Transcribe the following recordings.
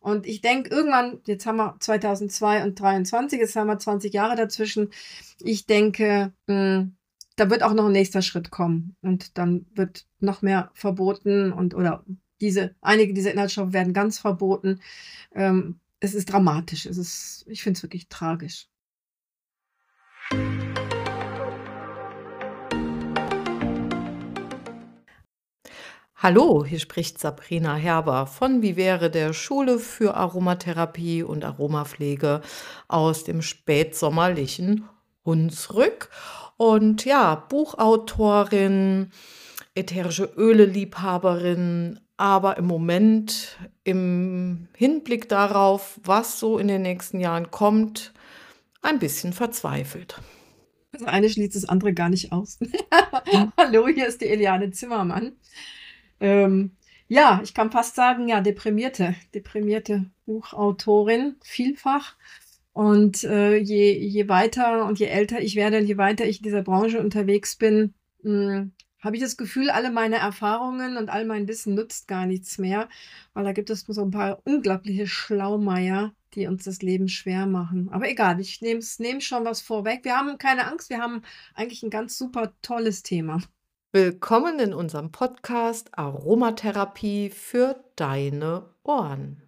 Und ich denke, irgendwann, jetzt haben wir 2002 und 2023, jetzt haben wir 20 Jahre dazwischen. Ich denke, mh, hm, da wird auch noch ein nächster Schritt kommen. Und dann wird noch mehr verboten und oder diese, einige dieser Inhaltsstoffe werden ganz verboten. Ähm, es ist dramatisch. Es ist, ich finde es wirklich tragisch. Hallo, hier spricht Sabrina Herber von wäre der Schule für Aromatherapie und Aromapflege aus dem spätsommerlichen Hunsrück. Und ja, Buchautorin, ätherische Öle-Liebhaberin, aber im Moment im Hinblick darauf, was so in den nächsten Jahren kommt, ein bisschen verzweifelt. Das eine schließt das andere gar nicht aus. Hallo, hier ist die Eliane Zimmermann. Ähm, ja, ich kann fast sagen, ja, deprimierte, deprimierte Buchautorin, vielfach. Und äh, je, je weiter und je älter ich werde und je weiter ich in dieser Branche unterwegs bin, hm, habe ich das Gefühl, alle meine Erfahrungen und all mein Wissen nutzt gar nichts mehr, weil da gibt es so ein paar unglaubliche Schlaumeier, die uns das Leben schwer machen. Aber egal, ich nehme nehm schon was vorweg. Wir haben keine Angst, wir haben eigentlich ein ganz super tolles Thema. Willkommen in unserem Podcast Aromatherapie für deine Ohren.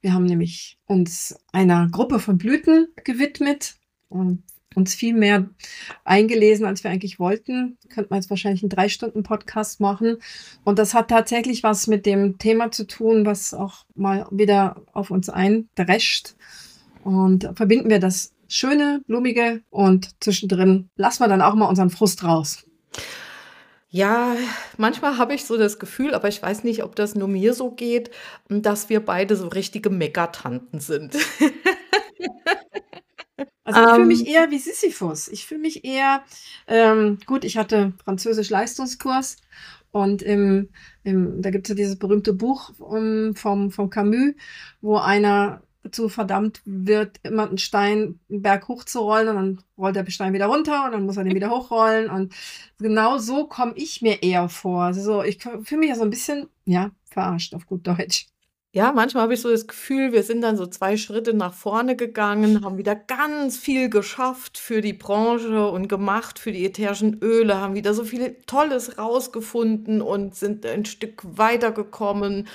Wir haben nämlich uns einer Gruppe von Blüten gewidmet und uns viel mehr eingelesen, als wir eigentlich wollten. Könnte man jetzt wahrscheinlich einen drei Stunden Podcast machen. Und das hat tatsächlich was mit dem Thema zu tun, was auch mal wieder auf uns eindrescht. Und verbinden wir das Schöne, Blumige und zwischendrin lassen wir dann auch mal unseren Frust raus. Ja, manchmal habe ich so das Gefühl, aber ich weiß nicht, ob das nur mir so geht, dass wir beide so richtige Meckertanten sind. Also ich fühle mich ähm. eher wie Sisyphus. Ich fühle mich eher, ähm, gut, ich hatte Französisch-Leistungskurs und im, im, da gibt es ja dieses berühmte Buch um, vom, vom Camus, wo einer dazu verdammt wird, immer einen Stein einen Berg hochzurollen und dann rollt der Stein wieder runter und dann muss er den wieder hochrollen. Und genau so komme ich mir eher vor. Also ich fühle mich ja so ein bisschen, ja, verarscht auf gut Deutsch. Ja, manchmal habe ich so das Gefühl, wir sind dann so zwei Schritte nach vorne gegangen, haben wieder ganz viel geschafft für die Branche und gemacht für die ätherischen Öle, haben wieder so viel Tolles rausgefunden und sind ein Stück weitergekommen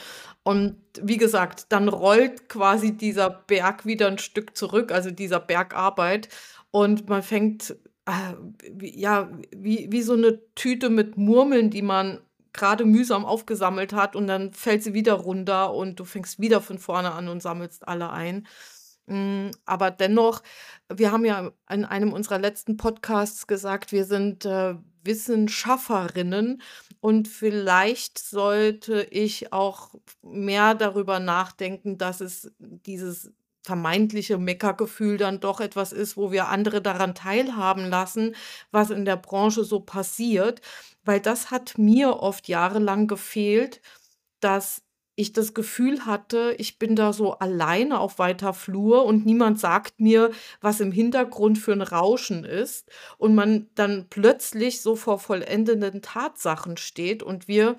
und wie gesagt, dann rollt quasi dieser Berg wieder ein Stück zurück, also dieser Bergarbeit. Und man fängt, äh, ja, wie, wie so eine Tüte mit Murmeln, die man gerade mühsam aufgesammelt hat und dann fällt sie wieder runter und du fängst wieder von vorne an und sammelst alle ein. Mm, aber dennoch, wir haben ja in einem unserer letzten Podcasts gesagt, wir sind äh, Wissenschafferinnen und vielleicht sollte ich auch mehr darüber nachdenken, dass es dieses vermeintliche Meckergefühl dann doch etwas ist, wo wir andere daran teilhaben lassen, was in der Branche so passiert, weil das hat mir oft jahrelang gefehlt, dass ich das Gefühl hatte, ich bin da so alleine auf weiter Flur und niemand sagt mir, was im Hintergrund für ein Rauschen ist und man dann plötzlich so vor vollendenden Tatsachen steht und wir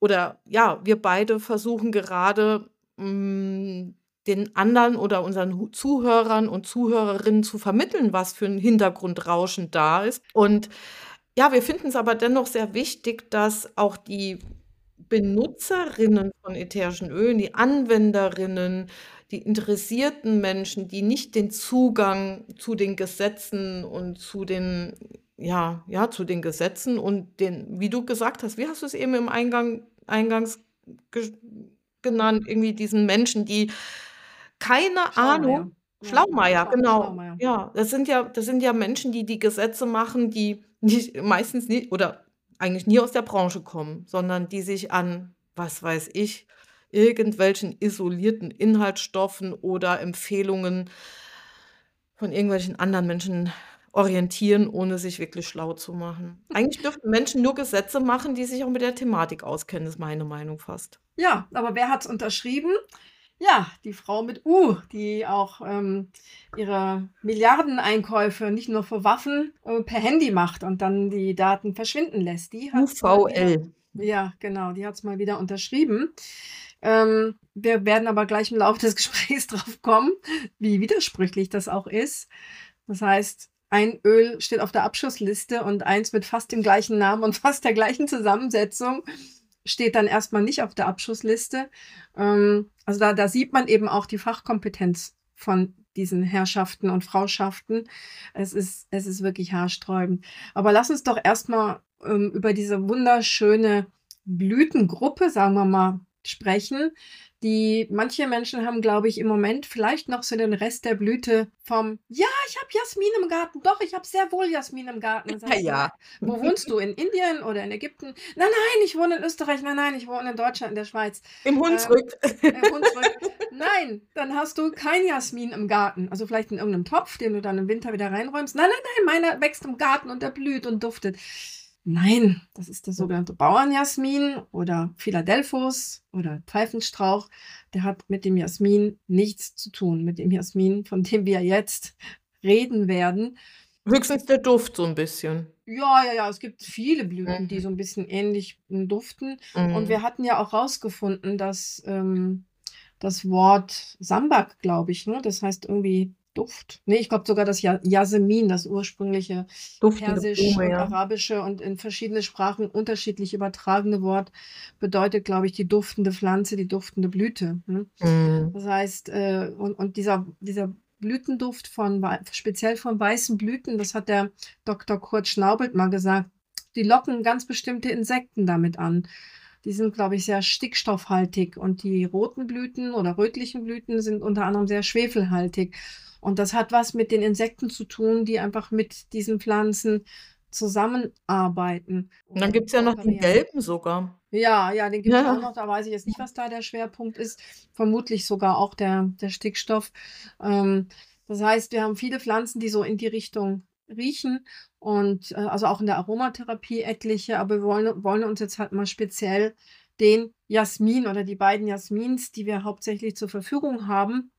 oder ja, wir beide versuchen gerade hm, den anderen oder unseren Zuhörern und Zuhörerinnen zu vermitteln, was für ein Hintergrundrauschen da ist. Und ja, wir finden es aber dennoch sehr wichtig, dass auch die Benutzerinnen von ätherischen Ölen, die Anwenderinnen, die interessierten Menschen, die nicht den Zugang zu den Gesetzen und zu den ja, ja, zu den Gesetzen und den, wie du gesagt hast, wie hast du es eben im Eingang, eingangs genannt, irgendwie diesen Menschen, die keine Schlaumeier. Ahnung, Ja, Schlaumeier, genau, Schlaumeier. ja, das sind ja, das sind ja Menschen, die die Gesetze machen, die nicht, meistens nicht, oder eigentlich nie aus der Branche kommen, sondern die sich an, was weiß ich, irgendwelchen isolierten Inhaltsstoffen oder Empfehlungen von irgendwelchen anderen Menschen orientieren, ohne sich wirklich schlau zu machen. Eigentlich dürften Menschen nur Gesetze machen, die sich auch mit der Thematik auskennen, ist meine Meinung fast. Ja, aber wer hat es unterschrieben? Ja, die Frau mit U, die auch, ähm, ihre Milliardeneinkäufe nicht nur für Waffen, äh, per Handy macht und dann die Daten verschwinden lässt. Die wieder UVL. ja, genau, die hat's mal wieder unterschrieben. Ähm, wir werden aber gleich im Laufe des Gesprächs drauf kommen, wie widersprüchlich das auch ist. Das heißt, ein Öl steht auf der Abschussliste und eins mit fast dem gleichen Namen und fast der gleichen Zusammensetzung steht dann erstmal nicht auf der Abschussliste. Ähm, also da, da sieht man eben auch die Fachkompetenz von diesen Herrschaften und Frauschaften. Es ist, es ist wirklich haarsträubend. Aber lass uns doch erstmal ähm, über diese wunderschöne Blütengruppe, sagen wir mal, sprechen, die manche Menschen haben, glaube ich, im Moment vielleicht noch so den Rest der Blüte vom Ja, ich habe Jasmin im Garten. Doch, ich habe sehr wohl Jasmin im Garten. Ja, sagst du, ja. wo wohnst du? In Indien oder in Ägypten? Nein, nein, ich wohne in Österreich. Nein, nein, ich wohne in Deutschland, in der Schweiz. Im Ähm, Hunsrück. im Hunsrück. Nein, dann hast du kein Jasmin im Garten. Also vielleicht in irgendeinem Topf, den du dann im Winter wieder reinräumst. Nein, nein, nein, meiner wächst im Garten und der blüht und duftet. Nein, das ist der sogenannte Bauernjasmin oder Philadelphus oder Pfeifenstrauch. Der hat mit dem Jasmin nichts zu tun. Mit dem Jasmin, von dem wir jetzt reden werden. Höchstens der Duft so ein bisschen. Ja, ja, ja, es gibt viele Blüten, die Mhm. so ein bisschen ähnlich duften. Und Mhm. wir hatten ja auch rausgefunden, dass ähm, das Wort Sambak, glaube ich, ne, das heißt irgendwie Duft. Nee, ich glaube sogar das ja Jasmin, das ursprüngliche Duftende Persisch Blume, und ja. Arabische und in verschiedene Sprachen unterschiedlich übertragene Wort bedeutet, glaube ich, die duftende Pflanze, die duftende Blüte. Ne? Mhm. Das heißt, äh, und, und dieser, dieser Blütenduft von, speziell von weißen Blüten, das hat der Dr. Kurt Schnaubelt mal gesagt, die locken ganz bestimmte Insekten damit an. Die sind, glaube ich, sehr stickstoffhaltig und die roten Blüten oder rötlichen Blüten sind unter anderem sehr schwefelhaltig. Und das hat was mit den Insekten zu tun, die einfach mit diesen Pflanzen zusammenarbeiten Und dann oder gibt's ja noch den gelben sogar. Ja, ja, den gibt es auch Ja. noch. Da weiß ich jetzt nicht, was da der Schwerpunkt ist. Vermutlich sogar auch der, der Stickstoff. Ähm, das heißt, wir haben viele Pflanzen, die so in die Richtung riechen und äh, also auch in der Aromatherapie etliche, aber wir wollen, wollen uns jetzt halt mal speziell den Jasmin oder die beiden Jasmins, die wir hauptsächlich zur Verfügung haben,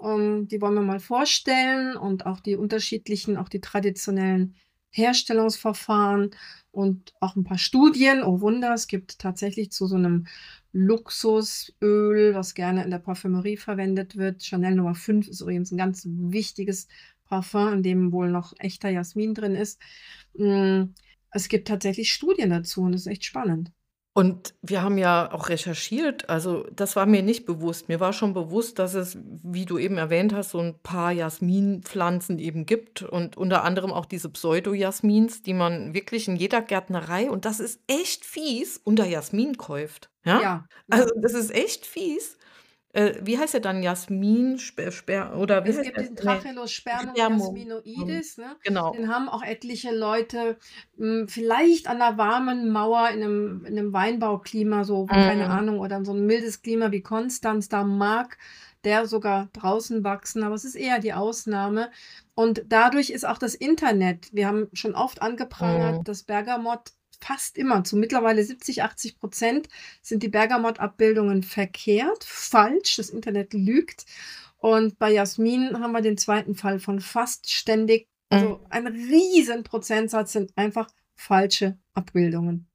ähm, die wollen wir mal vorstellen und auch die unterschiedlichen, auch die traditionellen Herstellungsverfahren und auch ein paar Studien. Oh Wunder, es gibt tatsächlich zu so einem Luxusöl, was gerne in der Parfümerie verwendet wird. Chanel Nummer 5 ist übrigens ein ganz wichtiges Parfum, in dem wohl noch echter Jasmin drin ist. Mm, Es gibt tatsächlich Studien dazu und das ist echt spannend. Und wir haben ja auch recherchiert, also das war mir nicht bewusst. Mir war schon bewusst, dass es, wie du eben erwähnt hast, so ein paar Jasminpflanzen eben gibt und unter anderem auch diese Pseudo-Jasmins, die man wirklich in jeder Gärtnerei, und das ist echt fies, unter Jasmin kauft. Ja? Ja, ja. Also das ist echt fies. Äh, wie heißt der dann? Jasmin, Sper, Sper oder wie Es heißt gibt der? diesen Nee. Trachelospermum Spermum. jasminoides, ne? Genau. Den haben auch etliche Leute, mh, vielleicht an einer warmen Mauer in einem, in einem Weinbauklima, so, keine Mhm. Ahnung, oder so ein mildes Klima wie Konstanz, da mag der sogar draußen wachsen, aber es ist eher die Ausnahme. Und dadurch ist auch das Internet, wir haben schon oft angeprangert, Mhm. dass Bergamot fast immer, zu mittlerweile 70, 80 Prozent sind die Bergamot-Abbildungen verkehrt, falsch, das Internet lügt. Und bei Jasmin haben wir den zweiten Fall von fast ständig, Mhm. also ein riesen Prozentsatz sind einfach falsche Abbildungen.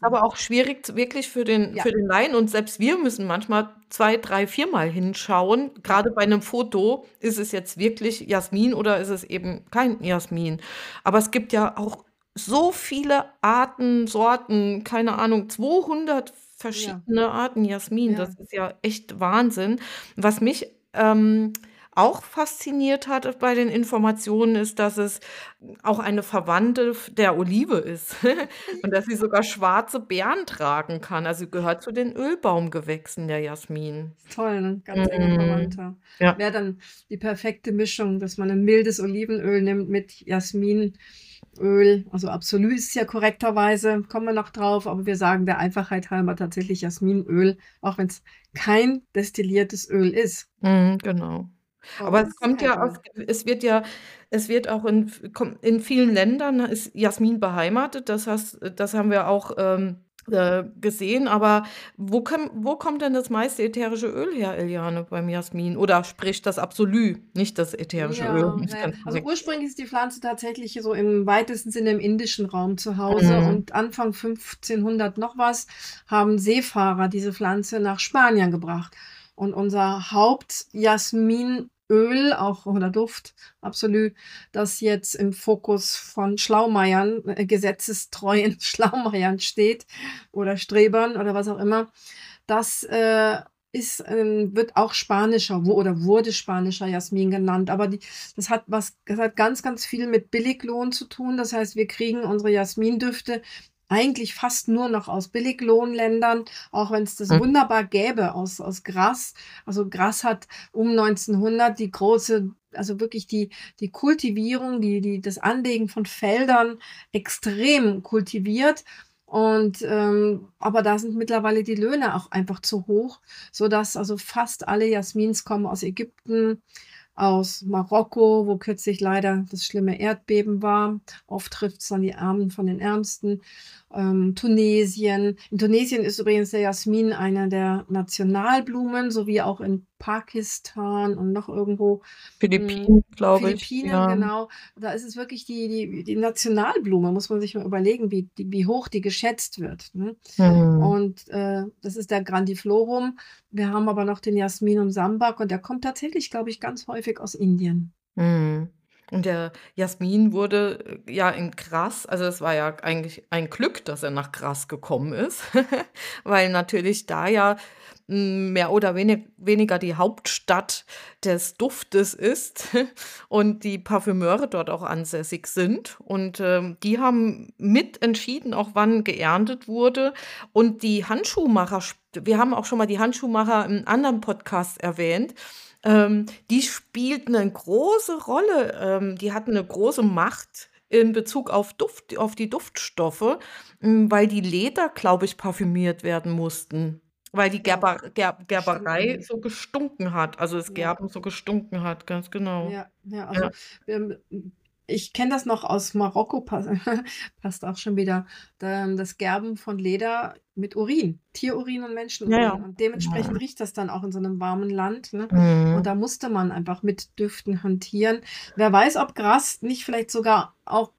Aber auch schwierig wirklich für den, Ja. für den Laien. Und selbst wir müssen manchmal zwei, drei, viermal hinschauen. Gerade bei einem Foto, ist es jetzt wirklich Jasmin oder ist es eben kein Jasmin? Aber es gibt ja auch so viele Arten, Sorten, keine Ahnung, 200 Ja, verschiedene Arten Jasmin. ja, Das ist ja echt Wahnsinn. Was mich ähm, auch fasziniert hat bei den Informationen, ist, dass es auch eine Verwandte f- der Olive ist und dass sie sogar schwarze Beeren tragen kann. Also sie gehört zu den Ölbaumgewächsen der Jasmin. toll, ne? Ganz enger Mhm. Verwandter. Ja. Wäre dann die perfekte Mischung, dass man ein mildes Olivenöl nimmt mit Jasminöl. Also Absolut ist ja korrekterweise, kommen wir noch drauf, aber wir sagen der Einfachheit halber tatsächlich Jasminöl, auch wenn es kein destilliertes Öl ist. Mhm, genau. Aber Aber es kommt ja Öl. auf, es wird ja, es wird auch in, in vielen Ländern ist Jasmin beheimatet. Das heißt, das haben wir auch ähm, äh, gesehen, aber wo kem wo kommt denn das meiste ätherische Öl her, Eliane, beim Jasmin? Oder sprich das Absolut, nicht das ätherische Öl, Ja, es ja, Also ursprünglich ist die Pflanze tatsächlich so im weitesten Sinne im indischen Raum zu Hause Mhm. und Anfang 1500 noch was haben Seefahrer diese Pflanze nach Spanien gebracht. Und unser Haupt-Jasminöl auch oder Duft, Absolut, das jetzt im Fokus von Schlaumeiern, äh, gesetzestreuen Schlaumeiern steht oder Strebern oder was auch immer, das äh, ist, ähm, wird auch spanischer wo, oder wurde spanischer Jasmin genannt. Aber die, das hat was, das hat ganz, ganz viel mit Billiglohn zu tun. Das heißt, wir kriegen unsere Jasmindüfte eigentlich fast nur noch aus Billiglohnländern, auch wenn es das Mhm. wunderbar gäbe aus, aus Gras. Also Gras hat um 1900 die große, also wirklich die, die Kultivierung, die, die, das Anlegen von Feldern extrem kultiviert. Und ähm, aber da sind mittlerweile die Löhne auch einfach zu hoch, sodass also fast alle Jasmins kommen aus Ägypten, aus Marokko, wo kürzlich leider das schlimme Erdbeben war. Oft trifft es dann die Armen von den Ärmsten. Ähm, Tunesien. In Tunesien ist übrigens der Jasmin eine der Nationalblumen, sowie auch in Pakistan und noch irgendwo. hm, Philippinen, glaube ich, Philippinen, ja. genau. Da ist es wirklich die, die, die Nationalblume, muss man sich mal überlegen, wie, die, wie hoch die geschätzt wird. Ne? Mhm. Und äh, das ist der Grandiflorum. Wir haben aber noch den Jasminum Sambak und der kommt tatsächlich, glaube ich, ganz häufig aus Indien. Mhm. Und der Jasmin wurde äh, ja in Gras, also es war ja eigentlich ein Glück, dass er nach Gras gekommen ist, weil natürlich da ja hm, mehr oder wenig, weniger die Hauptstadt des Duftes ist und die Parfümeure dort auch ansässig sind. Und ähm, die haben mitentschieden, auch wann geerntet wurde. Und die Handschuhmacher, wir haben auch schon mal die Handschuhmacher im anderen Podcast erwähnt. Ähm, die spielten eine große Rolle. Ähm, die hatten eine große Macht in Bezug auf Duft, auf die Duftstoffe, weil die Leder, glaube ich, parfümiert werden mussten. Weil die Ja, Gerber, Ger, stimmt Gerberei irgendwie. so gestunken hat, also das Ja. Gerben so gestunken hat, ganz genau. Ja, ja, also Ja. ähm, ich kenne das noch aus Marokko, pass, passt auch schon wieder, da, das Gerben von Leder mit Urin, Tierurin und Ja, Menschenurin. ja. Und dementsprechend Ja. riecht das dann auch in so einem warmen Land. Ne? Mhm. Und da musste man einfach mit Düften hantieren. Wer weiß, ob Gras nicht vielleicht sogar auch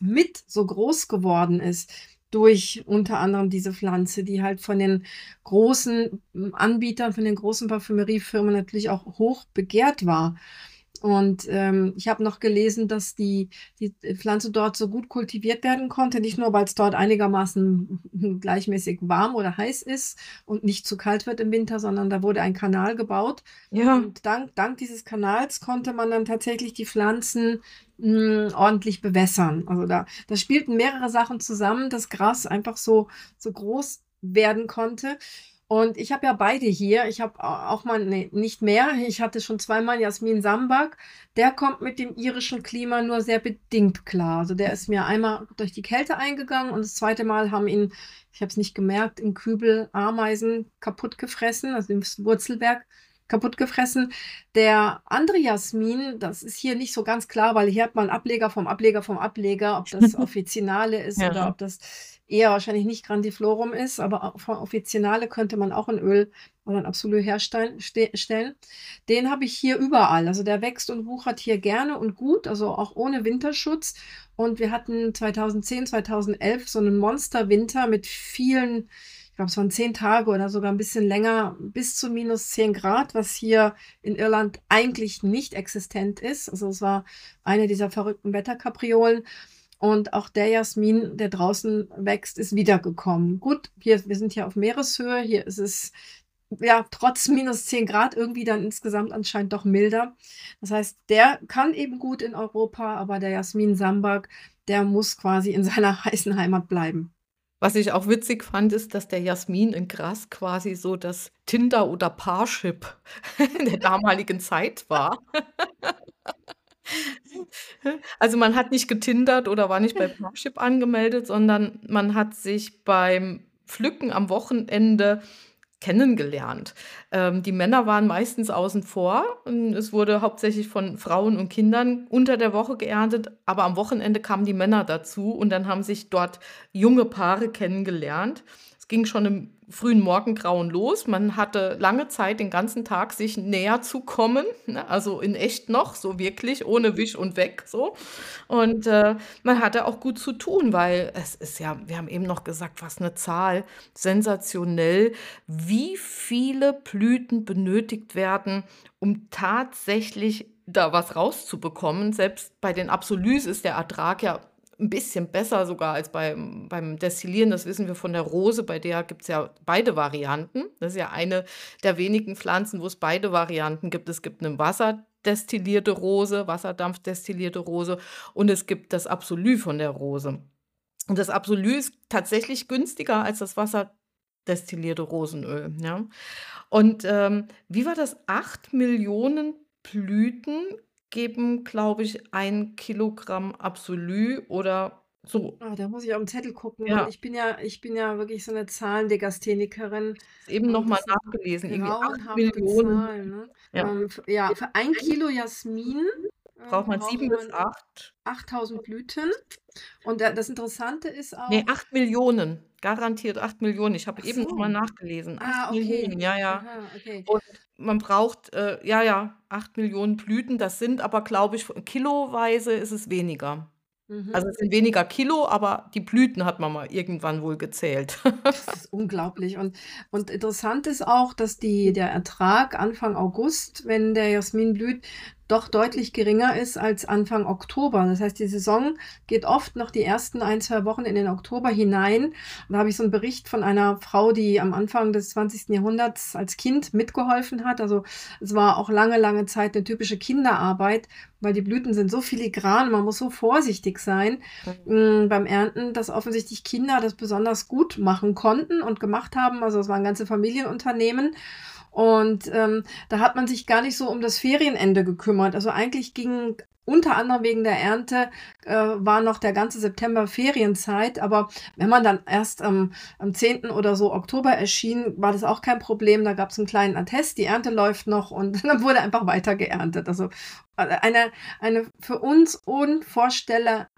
mit so groß geworden ist durch unter anderem diese Pflanze, die halt von den großen Anbietern, von den großen Parfümeriefirmen natürlich auch hoch begehrt war. Und ähm, ich habe noch gelesen, dass die, die Pflanze dort so gut kultiviert werden konnte, nicht nur, weil es dort einigermaßen gleichmäßig warm oder heiß ist und nicht zu kalt wird im Winter, sondern da wurde ein Kanal gebaut. Ja. Und dank, dank dieses Kanals konnte man dann tatsächlich die Pflanzen mh, ordentlich bewässern. Also da, da spielten mehrere Sachen zusammen, dass Gras einfach so, so groß werden konnte. Und ich habe ja beide hier. Ich habe auch mal, nee, nicht mehr. Ich hatte schon zweimal Jasmin Sambak. Der kommt mit dem irischen Klima nur sehr bedingt klar. Also der ist mir einmal durch die Kälte eingegangen und das zweite Mal haben ihn, ich habe es nicht gemerkt, im Kübel Ameisen kaputt gefressen, also im Wurzelwerk kaputt gefressen. Der andere Jasmin, das ist hier nicht so ganz klar, weil hier hat man Ableger vom Ableger vom Ableger, ob das Officinale ist Ja. oder ob das eher wahrscheinlich nicht Grandiflorum ist, aber von Officinale könnte man auch ein Öl oder ein Absolut herstellen. ste- stellen. Den habe ich hier überall. Also der wächst und wuchert hier gerne und gut, also auch ohne Winterschutz. Und wir hatten 2010, 2011 so einen Monsterwinter mit vielen, ich glaube, es waren zehn Tage oder sogar ein bisschen länger, bis zu minus 10 Grad, was hier in Irland eigentlich nicht existent ist. Also es war eine dieser verrückten Wetterkapriolen. Und auch der Jasmin, der draußen wächst, ist wiedergekommen. Gut, hier, wir sind hier auf Meereshöhe. Hier ist es ja trotz minus 10 Grad irgendwie dann insgesamt anscheinend doch milder. Das heißt, der kann eben gut in Europa, aber der Jasmin Sambak, der muss quasi in seiner heißen Heimat bleiben. Was ich auch witzig fand, ist, dass der Jasmin in Gras quasi so das Tinder oder Parship der damaligen Zeit war. Also man hat nicht getindert oder war nicht bei Parship angemeldet, sondern man hat sich beim Pflücken am Wochenende kennengelernt. Ähm, die Männer waren meistens außen vor und es wurde hauptsächlich von Frauen und Kindern unter der Woche geerntet, aber am Wochenende kamen die Männer dazu und dann haben sich dort junge Paare kennengelernt. Es ging schon im frühen Morgengrauen los. Man hatte lange Zeit, den ganzen Tag sich näher zu kommen, ne? also in echt noch, so wirklich, ohne Wisch und weg, so. Und äh, man hatte auch gut zu tun, weil es ist ja, wir haben eben noch gesagt, was eine Zahl, sensationell, wie viele Blüten benötigt werden, um tatsächlich da was rauszubekommen. Selbst bei den Absolus ist der Ertrag ja ein bisschen besser sogar als beim, beim Destillieren. Das wissen wir von der Rose. Bei der gibt es ja beide Varianten. Das ist ja eine der wenigen Pflanzen, wo es beide Varianten gibt. Es gibt eine wasserdestillierte Rose, wasserdampfdestillierte Rose und es gibt das Absolut von der Rose. Und das Absolut ist tatsächlich günstiger als das wasserdestillierte Rosenöl. Ja? Und ähm, wie war das? Acht Millionen Blüten geben, glaube ich, ein Kilogramm Absolut oder so. Ah, da muss ich auf den Zettel gucken, Ja. ich bin ja ich bin ja wirklich so eine Zahlenlegasthenikerin Eben noch und mal das sind nachgelesen, irgendwie 8 grauenhafte Millionen. Zahlen, ne? Ja. Ähm, ja, für ein Kilo Jasmin, Braucht ähm, man braucht 7 bis man 8. 8.000 Blüten. Und da das Interessante ist Ne, auch 8 Millionen. Garantiert 8 Millionen. Ich habe Ach eben noch mal so. nachgelesen. 8 Ah, Millionen, okay. ja, ja. Aha, okay. Und man braucht, äh, ja, ja, 8 Millionen Blüten. Das sind aber, glaube ich, kiloweise ist es weniger. Mhm. Also, es sind weniger Kilo, aber die Blüten hat man mal irgendwann wohl gezählt. Das ist unglaublich. Und und interessant ist auch, dass die der Ertrag Anfang August, wenn der Jasmin blüht, doch deutlich geringer ist als Anfang Oktober. Das heißt, die Saison geht oft noch die ersten ein, 2 Wochen in den Oktober hinein. Da habe ich so einen Bericht von einer Frau, die am Anfang des 20. Jahrhunderts als Kind mitgeholfen hat. Also, es war auch lange, lange Zeit eine typische Kinderarbeit, weil die Blüten sind so filigran, man muss so vorsichtig sein, Mhm. hm, beim Ernten, dass offensichtlich Kinder das besonders gut machen konnten und gemacht haben. Also, es waren ganze Familienunternehmen. Und, ähm, da hat man sich gar nicht so um das Ferienende gekümmert. Also, eigentlich ging unter anderem wegen der Ernte, äh, war noch der ganze September Ferienzeit, aber wenn man dann erst am am 10. oder so Oktober erschien, war das auch kein Problem. Da gab's 'n kleinen Attest, die Ernte läuft noch und dann wurde einfach weiter geerntet. Also, äh, eine eine für uns unvorstelle vor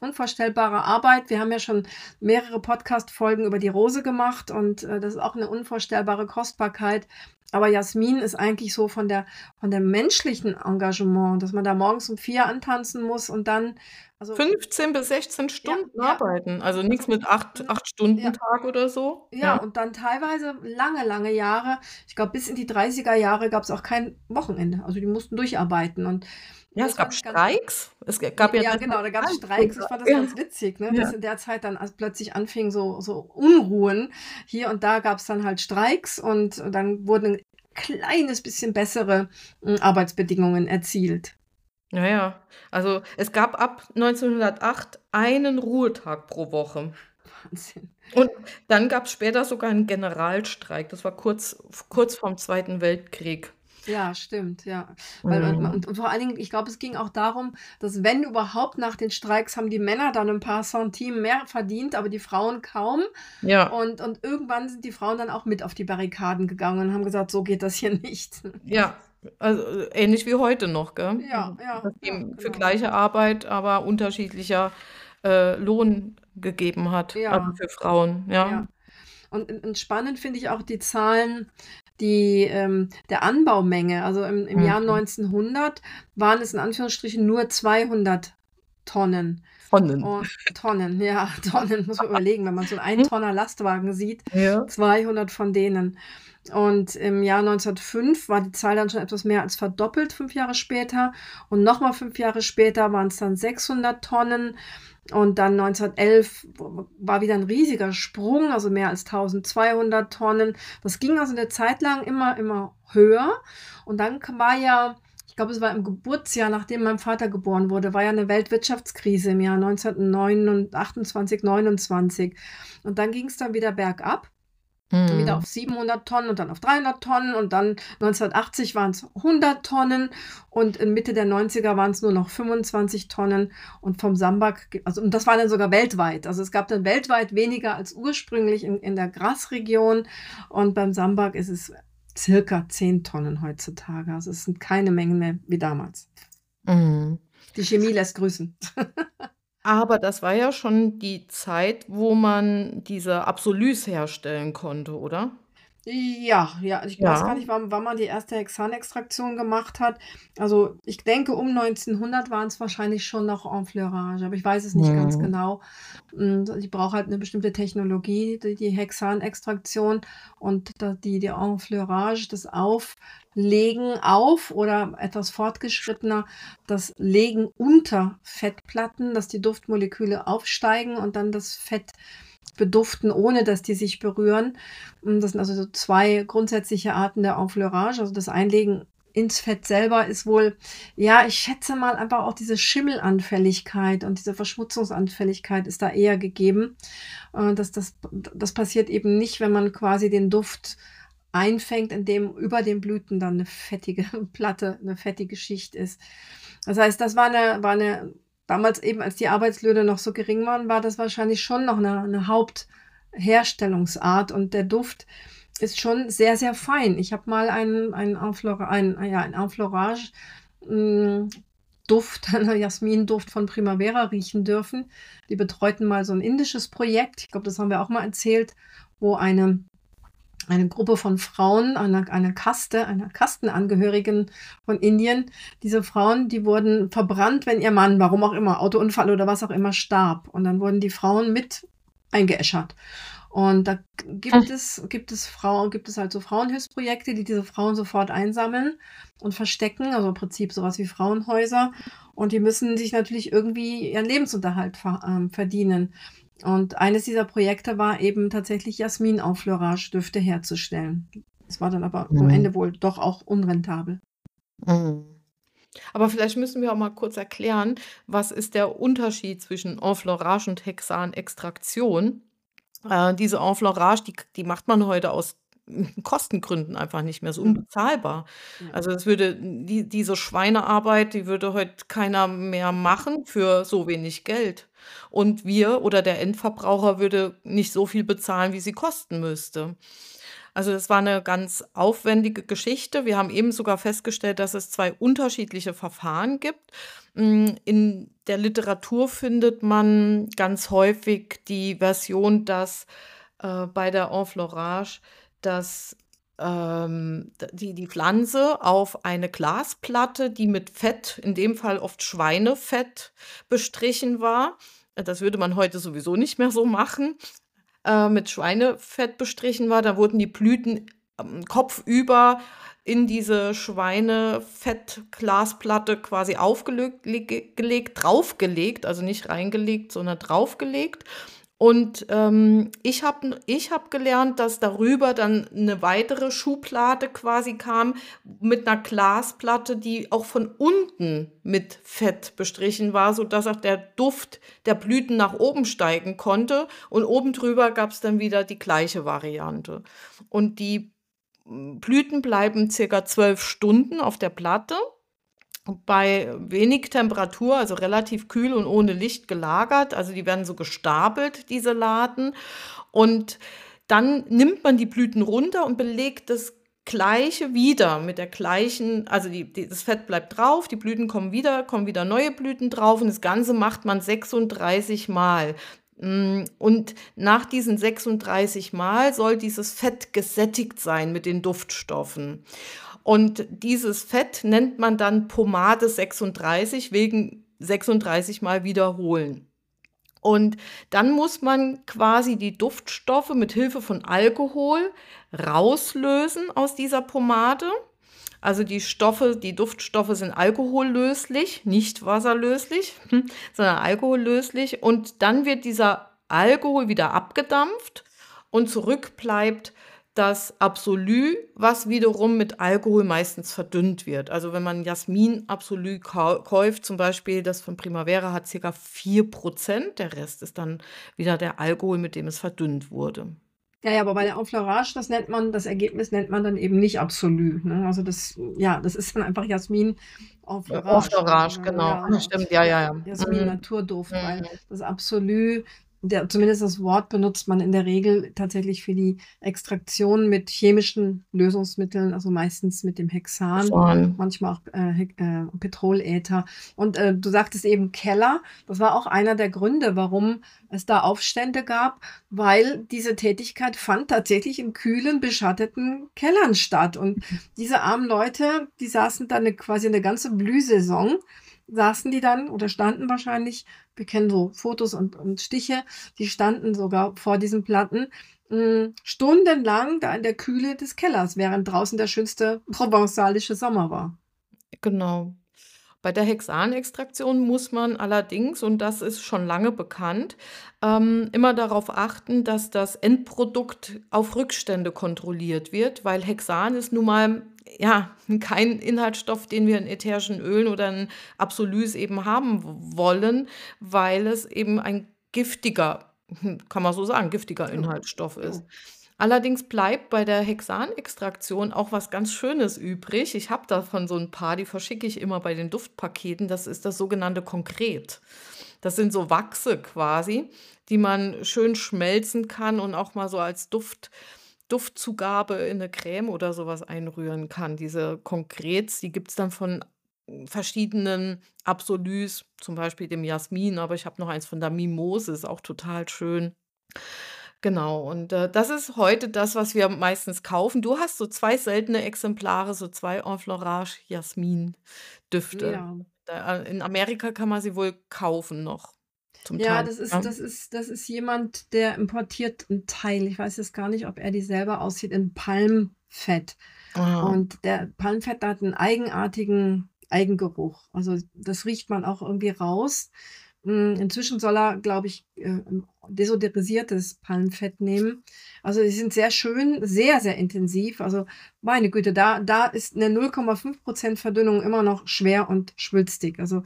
unvorstellbare Arbeit. Wir haben ja schon mehrere Podcast-Folgen über die Rose gemacht und, äh, das ist auch eine unvorstellbare Kostbarkeit. Aber Jasmin ist eigentlich so von der von dem menschlichen Engagement, dass man da morgens um 4 antanzen muss und dann also 15 bis 16 Ja, Stunden ja. arbeiten. Also, nix Also mit 8 mhm, 8 Stunden ja. Tag oder so. Ja, Ja. und dann teilweise lange, lange Jahre ich glaube, bis in die 30er Jahre gab's auch kein Wochenende. Also, die mussten durcharbeiten und Ja, es gab ganz Streiks. Es gab ja Ja, genau, da gab's Streiks Streiks. Ich fand das Ja. ganz witzig, ne, Ja. dass in der Zeit dann plötzlich anfing so so Unruhen. Hier und da gab's dann halt Streiks und dann wurden 'n kleines bisschen bessere, hm, Arbeitsbedingungen erzielt. Ja, ja. Also, es gab ab 1908 einen Ruhetag pro Woche. Wahnsinn. Und dann gab's später sogar 'n Generalstreik. Das war kurz kurz vorm Zweiten Weltkrieg. Ja, stimmt, ja. Weil Mhm. und und vor allen Dingen, ich glaube, es ging auch darum, dass wenn überhaupt nach den Streiks haben die Männer dann 'n paar Centime mehr verdient, aber die Frauen kaum. Ja. Und und irgendwann sind die Frauen dann auch mit auf die Barrikaden gegangen und haben gesagt: „So geht das hier nicht.“ Ja, also, äh, ähnlich wie heute noch, gell? Ja, ja, Dass ja, ihm für genau. gleiche Arbeit aber unterschiedlicher, äh, Lohn gegeben hat, also, Ja. für Frauen, ja. Ja. Und und spannend finde ich auch die Zahlen, die, ähm der Anbaumenge. Also, im im Jahr Mhm. 1900 waren es in Anführungsstrichen nur 200 Tonnen. Tonnen. Und Tonnen, ja, Tonnen, muss man überlegen, wenn man so 'n Mhm. Ein-Tonner Lastwagen sieht, Ja. 200 von denen. Und im Jahr 1905 war die Zahl dann schon etwas mehr als verdoppelt, 5 Jahre später. Und noch mal 5 Jahre später waren's dann 600 Tonnen. Und dann 1911 w war wieder 'n riesiger Sprung, also mehr als 1.200 Tonnen. Das ging also 'ne Zeit lang immer, immer höher. Und dann war ja ich glaube, es war im Geburtsjahr, nachdem mein Vater geboren wurde, war ja 'ne Weltwirtschaftskrise im Jahr 1928, 29. Und dann ging's dann wieder bergab. Wieder Mhm. auf 700 Tonnen und dann auf 300 Tonnen und dann 1980 waren es 100 Tonnen und in Mitte der 90er waren es nur noch 25 Tonnen und vom Sambak, also und das war dann sogar weltweit. Also es gab dann weltweit weniger als ursprünglich in, in der Grasregion und beim Sambak ist es circa 10 Tonnen heutzutage. Also es sind keine Mengen mehr wie damals. Mhm. Die Chemie lässt grüßen. Aber das war ja schon die Zeit, wo man diese Absolus herstellen konnte, oder? Ja, ja, ich weiß gar nicht, wann, wann man die erste Hexanextraktion gemacht hat. Also ich denke, um 1900 waren es wahrscheinlich schon noch Enfleurage, aber ich weiß es nicht ganz Mhm. genau. Und Ich brauche halt eine bestimmte Technologie, die, die Hexanextraktion und die, die Enfleurage, das Auflegen auf oder etwas fortgeschrittener, das Legen unter Fettplatten, dass die Duftmoleküle aufsteigen und dann das Fett beduften, ohne dass die sich berühren. Das sind also so zwei grundsätzliche Arten der Enfleurage. Also das Einlegen ins Fett selber ist wohl, ja, ich schätze mal einfach auch diese Schimmelanfälligkeit und diese Verschmutzungsanfälligkeit ist da eher gegeben. Äh, Das, das, das passiert eben nicht, wenn man quasi den Duft einfängt, indem über den Blüten dann eine fettige Platte, eine fettige Schicht ist. Das heißt, das war eine, war eine damals eben, als die Arbeitslöhne noch so gering waren, war das wahrscheinlich schon noch eine, eine Hauptherstellungsart und der Duft ist schon sehr, sehr fein. Ich habe mal einen, einen, Enflora, einen, ja, einen Enflorage Duft, einen Jasminduft von Primavera riechen dürfen. Die betreuten mal so ein indisches Projekt. Ich glaube, das haben wir auch mal erzählt, wo eine eine Gruppe von Frauen, eine, eine Kaste, einer Kastenangehörigen von Indien. Diese Frauen, die wurden verbrannt, wenn ihr Mann, warum auch immer, Autounfall oder was auch immer, starb. Und dann wurden die Frauen mit eingeäschert. Und da gibt es, gibt es Frauen, gibt es halt so Frauenhilfsprojekte, die diese Frauen sofort einsammeln und verstecken, also im Prinzip sowas wie Frauenhäuser. Und die müssen sich natürlich irgendwie ihren Lebensunterhalt ähm, verdienen. Und eines dieser Projekte war eben tatsächlich Jasmin-Aufleurage-Düfte herzustellen. Das war dann aber am Mhm. Ende wohl doch auch unrentabel. Mhm. Aber vielleicht müssen wir auch mal kurz erklären, was ist der Unterschied zwischen Enfleurage und Hexanextraktion? Äh, diese Enfleurage, die, die macht man heute aus Kostengründen einfach nicht mehr so Ja. unbezahlbar. Ja. Also es würde die, diese Schweinearbeit, die würde heute keiner mehr machen für so wenig Geld. Und wir oder der Endverbraucher würde nicht so viel bezahlen, wie sie kosten müsste. Also das war eine ganz aufwendige Geschichte. Wir haben eben sogar festgestellt, dass es zwei unterschiedliche Verfahren gibt. Mm, In der Literatur findet man ganz häufig die Version, dass äh, bei der Enfleurage, dass ähm, die, die Pflanze auf eine Glasplatte, die mit Fett, in dem Fall oft Schweinefett, bestrichen war. Das würde man heute sowieso nicht mehr so machen äh, mit Schweinefett bestrichen war. Da wurden die Blüten ähm, kopfüber in diese Schweinefettglasplatte quasi aufgelegt, leg- gelegt, draufgelegt, also nicht reingelegt, sondern draufgelegt. Und ähm, ich habe ich hab gelernt, dass darüber dann eine weitere Schublade quasi kam mit einer Glasplatte, die auch von unten mit Fett bestrichen war, sodass auch der Duft der Blüten nach oben steigen konnte. Und oben drüber gab es dann wieder die gleiche Variante. Und die mm, Blüten bleiben circa zwölf Stunden auf der Platte bei wenig Temperatur, also relativ kühl und ohne Licht gelagert. Also die werden so gestapelt, diese Laden. Und dann nimmt man die Blüten runter und belegt das Gleiche wieder mit der gleichen, also die, die, das Fett bleibt drauf, die Blüten kommen wieder, kommen wieder neue Blüten drauf und das Ganze macht man 36 Mal. Mm, Und nach diesen 36 Mal soll dieses Fett gesättigt sein mit den Duftstoffen. Und dieses Fett nennt man dann Pomade 36 wegen 36 Mal wiederholen. Und dann muss man quasi die Duftstoffe mit Hilfe von Alkohol rauslösen aus dieser Pomade. Also die Stoffe, die Duftstoffe sind alkohollöslich, nicht wasserlöslich, sondern alkohollöslich. Und dann wird dieser Alkohol wieder abgedampft und zurück bleibt das Absolu, was wiederum mit Alkohol meistens verdünnt wird. Also wenn man Jasmin Absolu kau- kauft, zum Beispiel das von Primavera hat ca. 4%, der Rest ist dann wieder der Alkohol, mit dem es verdünnt wurde. Ja, ja, aber bei der Enfleurage, das nennt man das Ergebnis nennt man dann eben nicht Absolut, ne? Also, das ja, das ist dann einfach Jasmin Enfleurage, Enfleurage, genau. ja, stimmt, ja, ja, ja. Jasmin Mhm. Naturduft, weil Mhm. das Absolut der zumindest das Wort benutzt man in der Regel tatsächlich für die Extraktion mit chemischen Lösungsmitteln, also meistens mit dem Hexan, manchmal auch, äh, äh, Petrolether. Und, äh, du sagtest eben Keller. Das war auch einer der Gründe, warum es da Aufstände gab, weil diese Tätigkeit fand tatsächlich in kühlen, beschatteten Kellern statt. Und diese armen Leute, die saßen dann 'ne quasi 'ne ganze Blühsaison saßen die dann oder standen wahrscheinlich wir kennen so Fotos und und Stiche, die standen sogar vor diesen Platten, hm, stundenlang da in der Kühle des Kellers, während draußen der schönste provenzalische Sommer war. Genau. Bei der Hexanextraktion muss man allerdings, und das ist schon lange bekannt, ähm, immer darauf achten, dass das Endprodukt auf Rückstände kontrolliert wird, weil Hexan ist nun mal, ja, kein Inhaltsstoff, den wir in ätherischen Ölen oder in Absoluts eben haben wollen, weil es eben ein giftiger, hm, kann man so sagen, giftiger Ja, Inhaltsstoff ist. Allerdings bleibt bei der Hexanextraktion auch was ganz Schönes übrig. Ich habe davon so 'n paar, die verschicke ich immer bei den Duftpaketen. Das ist das sogenannte Konkret. Das sind so Wachse quasi, die man schön schmelzen kann und auch mal so als Duft Duftzugabe in 'ne Creme oder so was einrühren kann. Diese Konkrets, die gibt's dann von verschiedenen Absoluts, zum Beispiel dem Jasmin, aber ich habe noch eins von der Mimose, ist auch total schön. Genau, und, äh, das ist heute das, was wir meistens kaufen. Du hast so 2 seltene Exemplare, so 2 Enfleurage Jasmin-Düfte. Ja. Da äh, in Amerika kann man sie wohl kaufen noch zum Ja, Teil, das ist ne? das ist das ist jemand, der importiert 'n Teil. Ich weiß jetzt gar nicht, ob er die selber aussieht in Palmfett. Ah. Und der Palmfett hat 'n eigenartigen Eigengeruch. Also, das riecht man auch irgendwie raus. Hm, inzwischen soll er, glaube ich, äh, desodorisiertes Palmfett nehmen. Also, die sind sehr schön, sehr, sehr intensiv. Also, meine Güte, da da ist 'ne 0,5 % Verdünnung immer noch schwer und schwülstig. Also,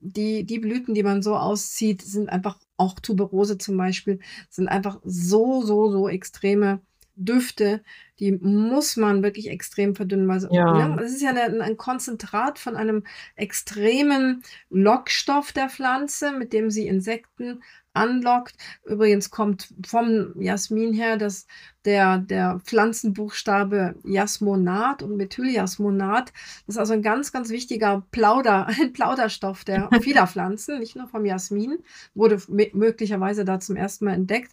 die die Blüten, die man so auszieht, sind einfach auch Tuberose zum Beispiel, sind einfach so, so, so extreme Düfte, die muss man wirklich extrem verdünnen, weil Ja. ne, es ist ja ein Konzentrat von einem extremen Lockstoff der Pflanze, mit dem sie Insekten anlockt. Übrigens kommt vom Jasmin her das der der Pflanzenbuchstabe Jasmonat und Methyljasmonat. Das ist also 'n ganz, ganz wichtiger Plauder ein Plauderstoff der vieler Pflanzen, nicht nur vom Jasmin, wurde möglicherweise da zum ersten Mal entdeckt.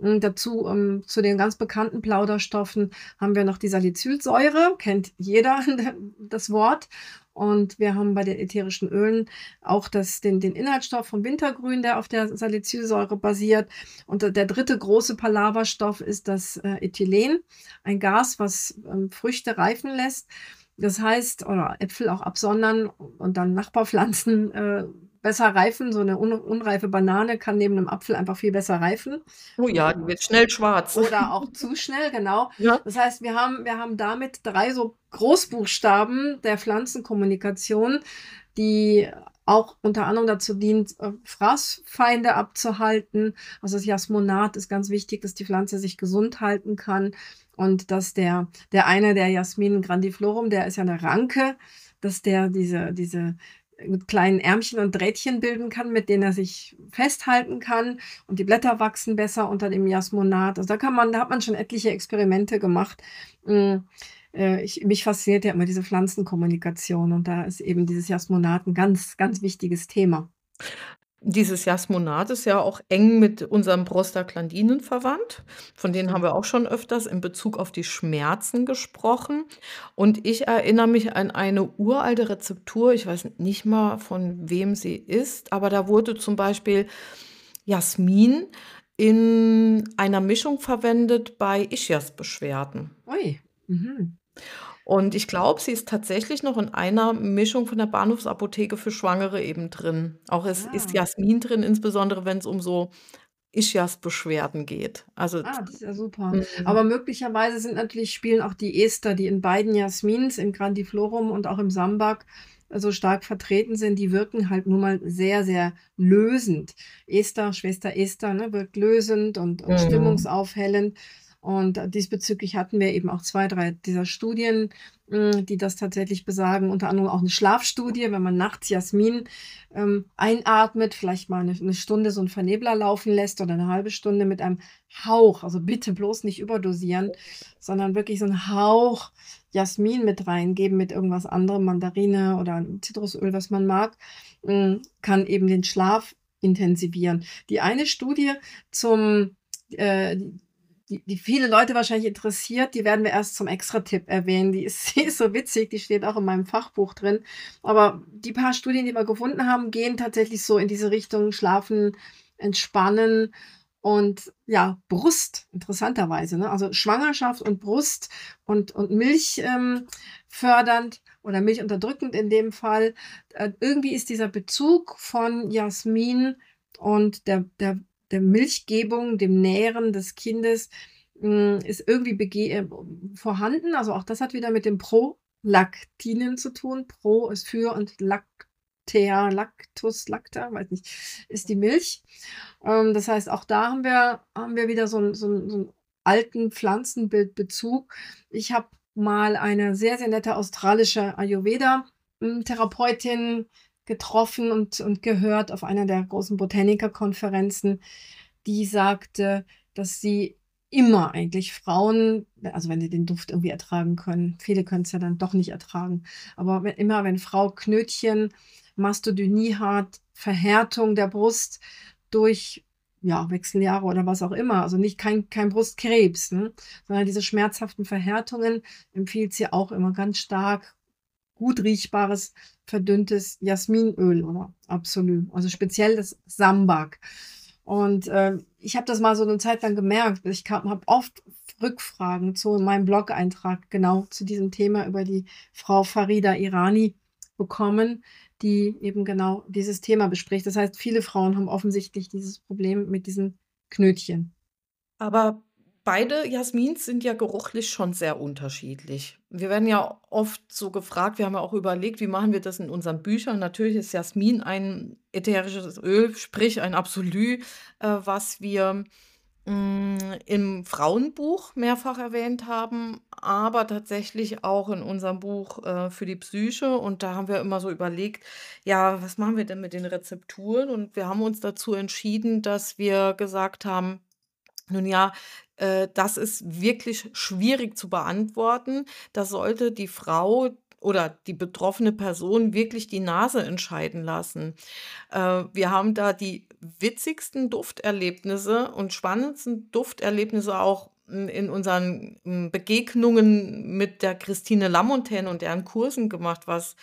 Hm, dazu, ähm zu den ganz bekannten Plauderstoffen haben wir noch die Salicylsäure, kennt jeder das Wort. Und wir haben bei den ätherischen Ölen auch das den den Inhaltsstoff vom Wintergrün, der auf der Salicylsäure basiert. Und der 3. große Palaverstoff ist das, äh, Ethylen, ein Gas, was, ähm, Früchte reifen lässt. Das heißt oder Äpfel auch absondern und dann Nachbarpflanzen, äh, besser reifen. So 'ne un unreife Banane kann neben 'nem Apfel einfach viel besser reifen. Oh ja, die wird schnell schwarz. Oder auch zu schnell, genau. Ja. Das heißt, wir haben wir haben damit 3 so Großbuchstaben der Pflanzenkommunikation, die auch unter anderem dazu dient, äh, Fraßfeinde abzuhalten. Also, das Jasmonat ist ganz wichtig, dass die Pflanze sich gesund halten kann und dass der der eine, der Jasmin grandiflorum, der ist ja 'ne Ranke, dass der diese diese, äh, kleinen Ärmchen und Drähtchen bilden kann, mit denen er sich festhalten kann und die Blätter wachsen besser unter dem Jasmonat. Also, da kann man da hat man schon etliche Experimente gemacht. Hm, äh, ich mich fasziniert ja immer diese Pflanzenkommunikation und da ist eben dieses Jasmonat 'n ganz, ganz wichtiges Thema. Dieses Jasmonat ist ja auch eng mit unseren Prostaglandinen verwandt. Von denen haben wir auch schon öfters in Bezug auf die Schmerzen gesprochen. Und ich erinnere mich an eine uralte Rezeptur, ich weiß nicht mal, von wem sie ist, aber da wurde zum Beispiel Jasmin in einer Mischung verwendet bei Ischiasbeschwerden. Ui, mhm. Und ich glaube, sie ist tatsächlich noch in einer Mischung von der Bahnhofsapotheke für Schwangere eben drin. Auch es ist Ah. Jasmin drin, insbesondere wenn's um so Ischiasbeschwerden geht. Also Ah, das ist ja super. mhm. Aber möglicherweise sind natürlich spielen auch die Ester, die in beiden Jasmins, im grandiflorum und auch im Sambac, äh, so stark vertreten sind, die wirken halt nun mal sehr, sehr lösend. Ester, Schwester Ester, ne, wirkt lösend und und Mhm. stimmungsaufhellend. Und diesbezüglich hatten wir eben auch zwei, drei dieser Studien, hm, die das tatsächlich besagen. Unter anderem auch eine Schlafstudie, wenn man nachts Jasmin ähm, einatmet, vielleicht mal eine, eine Stunde so einen Vernebler laufen lässt oder eine halbe Stunde mit einem Hauch. Also bitte bloß nicht überdosieren, sondern wirklich so einen Hauch Jasmin mit reingeben mit irgendwas anderem, Mandarine oder Zitrusöl, was man mag, hm, kann eben den Schlaf intensivieren. Die eine Studie zum äh, die, die viele Leute wahrscheinlich interessiert, die werden wir erst zum Extra-Tipp erwähnen. Die ist, die ist so witzig, die steht auch in meinem Fachbuch drin. Aber die paar Studien, die wir gefunden haben, gehen tatsächlich so in diese Richtung Schlafen, Entspannen und ja, Brust, interessanterweise. Ne? Also Schwangerschaft und Brust und, und Milch ähm, fördernd oder milchunterdrückend in dem Fall. Äh, irgendwie ist dieser Bezug von Jasmin und der, der der Milchgebung, dem Nähren des Kindes mh, hm, ist irgendwie äh, vorhanden. Also auch das hat wieder mit dem Prolaktinen zu tun. Pro ist für und Lactea, Lactus, Lacta, weiß nicht, ist die Milch. Ähm, das heißt, auch da haben wir, haben wir wieder so, so, so einen alten Pflanzenbildbezug. Ich habe mal eine sehr, sehr nette australische Ayurveda-Therapeutin getroffen und, und gehört auf einer der großen Botanikerkonferenzen, die sagte, dass sie immer eigentlich Frauen, also wenn sie den Duft irgendwie ertragen können, viele können es ja dann doch nicht ertragen, aber immer wenn Frau Knötchen, Mastodynie hat, Verhärtung der Brust durch ja, Wechseljahre oder was auch immer, also nicht kein, kein Brustkrebs, ne? sondern diese schmerzhaften Verhärtungen empfiehlt sie auch immer ganz stark gut riechbares, verdünntes Jasminöl oder Absolut. Also speziell das Sambak. Und äh, ich habe das mal so eine Zeit lang gemerkt. Ich habe oft Rückfragen zu meinem Blog-Eintrag genau zu diesem Thema über die Frau Farida Irani bekommen, die eben genau dieses Thema bespricht. Das heißt, viele Frauen haben offensichtlich dieses Problem mit diesen Knötchen. Aber beide Jasmins sind ja geruchlich schon sehr unterschiedlich. Wir werden ja oft so gefragt, wir haben ja auch überlegt, wie machen wir das in unseren Büchern. Natürlich ist Jasmin ein ätherisches Öl, sprich ein Absolut, äh, was wir mh, mm, im Frauenbuch mehrfach erwähnt haben, aber tatsächlich auch in unserem Buch äh, für die Psyche. Und da haben wir immer so überlegt, ja, was machen wir denn mit den Rezepturen? Und wir haben uns dazu entschieden, dass wir gesagt haben, nun ja, äh, das ist wirklich schwierig zu beantworten. Da sollte die Frau oder die betroffene Person wirklich die Nase entscheiden lassen. Äh, wir haben da die witzigsten Dufterlebnisse und spannendsten Dufterlebnisse auch in unseren hm, Begegnungen mit der Christine Lamontaine und deren Kursen gemacht, was,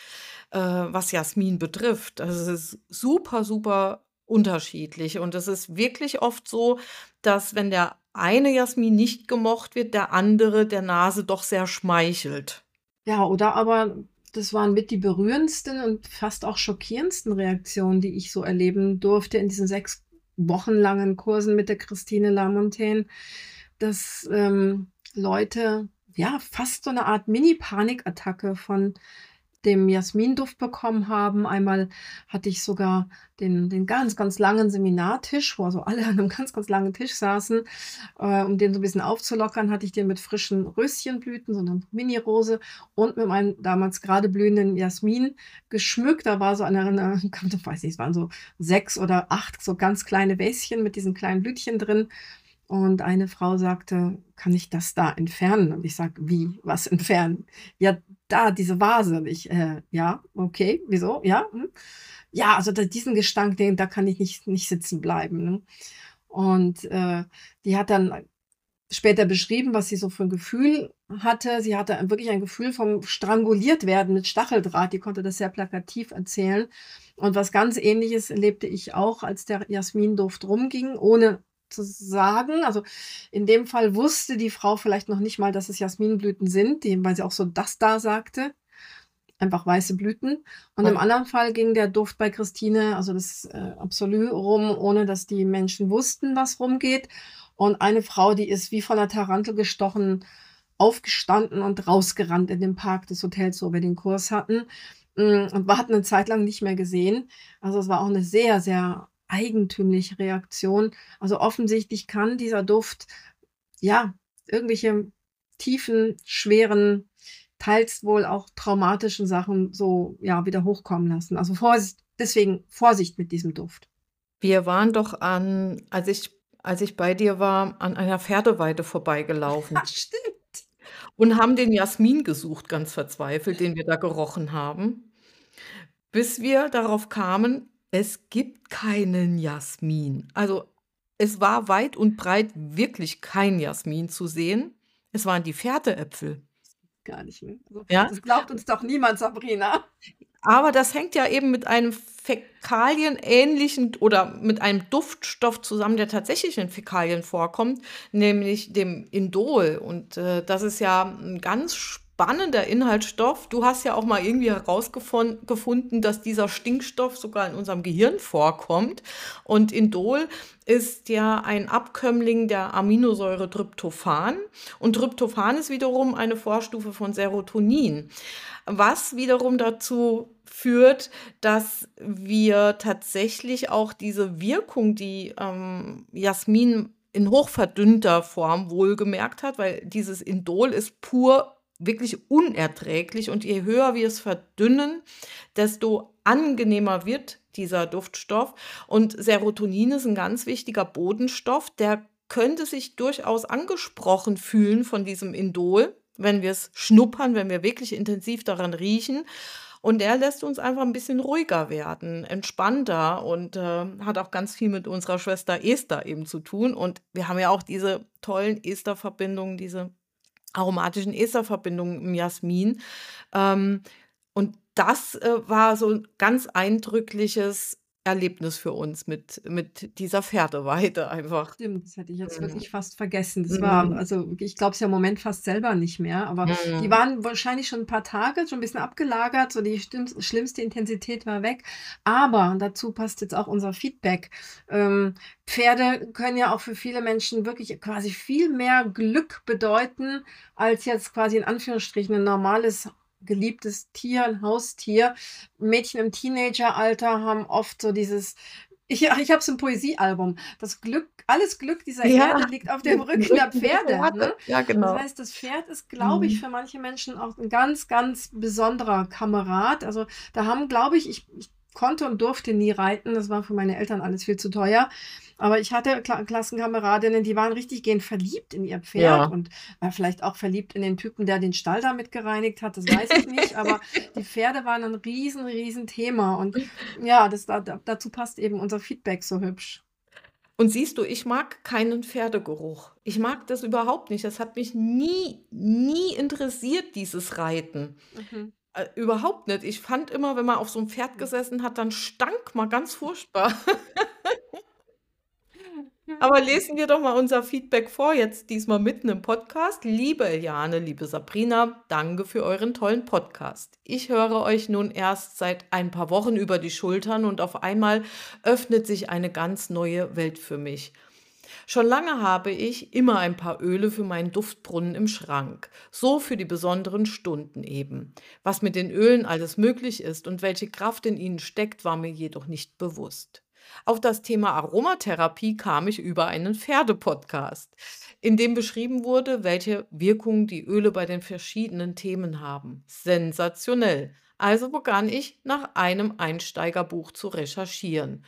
äh, was Jasmin betrifft. Also es ist super, super unterschiedlich. Und es ist wirklich oft so, dass wenn der eine Jasmin nicht gemocht wird, der andere der Nase doch sehr schmeichelt. Ja, oder aber das waren mit die berührendsten und fast auch schockierendsten Reaktionen, die ich so erleben durfte in diesen sechs wochenlangen Kursen mit der Christine Lamontaine, dass ähm, Leute ja fast so eine Art Mini-Panikattacke von dem Jasminduft bekommen haben. Einmal hatte ich sogar den, den ganz, ganz langen Seminartisch, wo also alle an einem ganz, ganz langen Tisch saßen. Äh, um den so ein bisschen aufzulockern, hatte ich den mit frischen Röschenblüten, so einer Mini-Rose und mit meinem damals gerade blühenden Jasmin geschmückt. Da war so eine, eine ich weiß nicht, es waren so sechs oder acht so ganz kleine Wäschen mit diesen kleinen Blütchen drin. Und eine Frau sagte, kann ich das da entfernen? Und ich sage, wie, was entfernen? Ja, da, diese Vase. Und ich, äh, ja, okay, wieso? Ja, hm. ja, also da, diesen Gestank, den, da kann ich nicht, nicht sitzen bleiben. Ne? Und äh, die hat dann später beschrieben, was sie so für ein Gefühl hatte. Sie hatte wirklich ein Gefühl vom stranguliert werden mit Stacheldraht. Die konnte das sehr plakativ erzählen. Und was ganz ähnliches erlebte ich auch, als der Jasminduft rumging, ohne zu sagen. Also in dem Fall wusste die Frau vielleicht noch nicht mal, dass es Jasminblüten sind, die, weil sie auch so das da sagte. Einfach weiße Blüten. Und im anderen Fall ging der Duft bei Christine, also das äh, Absolut, rum, ohne dass die Menschen wussten, was rumgeht. Und eine Frau, die ist wie von einer Tarantel gestochen, aufgestanden und rausgerannt in den Park des Hotels, wo wir den Kurs hatten. Mm, und wir hatten eine Zeit lang nicht mehr gesehen. Also es war auch eine sehr, sehr eigentümliche Reaktion. Also offensichtlich kann dieser Duft ja irgendwelche tiefen, schweren, teils wohl auch traumatischen Sachen so ja wieder hochkommen lassen. Also Vorsicht, deswegen Vorsicht mit diesem Duft. Wir waren doch an, als ich, als ich bei dir war, an einer Pferdeweide vorbeigelaufen Ach, stimmt. und haben den Jasmin gesucht, ganz verzweifelt, den wir da gerochen haben, bis wir darauf kamen, es gibt keinen Jasmin. Also es war weit und breit wirklich kein Jasmin zu sehen. Es waren die Pferdeäpfel. Gar nicht mehr. Also, Ja? das glaubt uns doch niemand, Sabrina. Aber das hängt ja eben mit einem fäkalienähnlichen oder mit einem Duftstoff zusammen, der tatsächlich in Fäkalien vorkommt, nämlich dem Indol. Und äh, das ist ja ein ganz spannender Inhaltsstoff. Du hast ja auch mal irgendwie herausgefunden, dass dieser Stinkstoff sogar in unserem Gehirn vorkommt. Und Indol ist ja ein Abkömmling der Aminosäure Tryptophan. Und Tryptophan ist wiederum eine Vorstufe von Serotonin was wiederum dazu führt, dass wir tatsächlich auch diese Wirkung, die ähm, Jasmin in hochverdünnter Form wohlgemerkt hat, weil dieses Indol ist pur wirklich unerträglich und je höher wir es verdünnen, desto angenehmer wird dieser Duftstoff. Und Serotonin ist ein ganz wichtiger Bodenstoff, der könnte sich durchaus angesprochen fühlen von diesem Indol wenn wir es schnuppern, wenn wir wirklich intensiv daran riechen. Und der lässt uns einfach ein bisschen ruhiger werden, entspannter und äh, hat auch ganz viel mit unserer Schwester Esther eben zu tun. Und wir haben ja auch diese tollen Esterverbindungen, diese aromatischen Esterverbindungen im Jasmin. Ähm, und das äh, war so ein ganz eindrückliches Erlebnis für uns mit mit dieser Pferdeweide einfach. Stimmt, das hätte ich jetzt Mhm. wirklich fast vergessen. Das war Mhm. also ich glaube es ja im Moment fast selber nicht mehr, aber die Mhm. waren wahrscheinlich schon ein paar Tage, schon ein bisschen abgelagert, so die schlimmste Intensität war weg. Aber dazu passt jetzt auch unser Feedback. Ähm, Pferde können ja auch für viele Menschen wirklich quasi viel mehr Glück bedeuten, als jetzt quasi in Anführungsstrichen ein normales geliebtes Tier, ein Haustier. Mädchen im Teenageralter haben oft so dieses ich ich habe so 'n Poesiealbum. Das Glück alles Glück dieser Ja, Erde liegt auf dem Rücken der Pferde, ne? Ja, Das genau. heißt, das Pferd ist, glaube ich, Mhm. für manche Menschen auch 'n ganz, ganz besonderer Kamerad. Also, da haben, glaube ich ich ich konnte und durfte nie reiten. Das war für meine Eltern alles viel zu teuer. Aber ich hatte Kla Klassenkameradinnen, die waren richtiggehend verliebt in ihr Pferd Ja. und, äh, vielleicht auch verliebt in den Typen, der den Stall damit gereinigt hat, das weiß ich nicht. Aber die Pferde waren 'n riesen, riesen Thema und ja, das da da dazu passt eben unser Feedback so hübsch. Und siehst du, ich mag keinen Pferdegeruch. Ich mag das überhaupt nicht. Das hat mich nie, nie interessiert, dieses Reiten. Mhm. Äh, überhaupt nicht. Ich fand immer, wenn man auf so 'm Pferd gesessen hat, dann stank man ganz furchtbar. Aber lesen wir doch mal unser Feedback vor, jetzt diesmal mitten im Podcast. Liebe Eliane, liebe Sabrina, danke für euren tollen Podcast. Ich höre euch nun erst seit ein paar Wochen über die Schultern und auf einmal öffnet sich eine ganz neue Welt für mich. Schon lange habe ich immer ein paar Öle für meinen Duftbrunnen im Schrank, so für die besonderen Stunden eben. Was mit den Ölen alles möglich ist und welche Kraft in ihnen steckt, war mir jedoch nicht bewusst. Auf das Thema Aromatherapie kam ich über einen Pferdepodcast, in dem beschrieben wurde, welche Wirkung die Öle bei den verschiedenen Themen haben. Sensationell. Also begann ich, nach einem Einsteigerbuch zu recherchieren.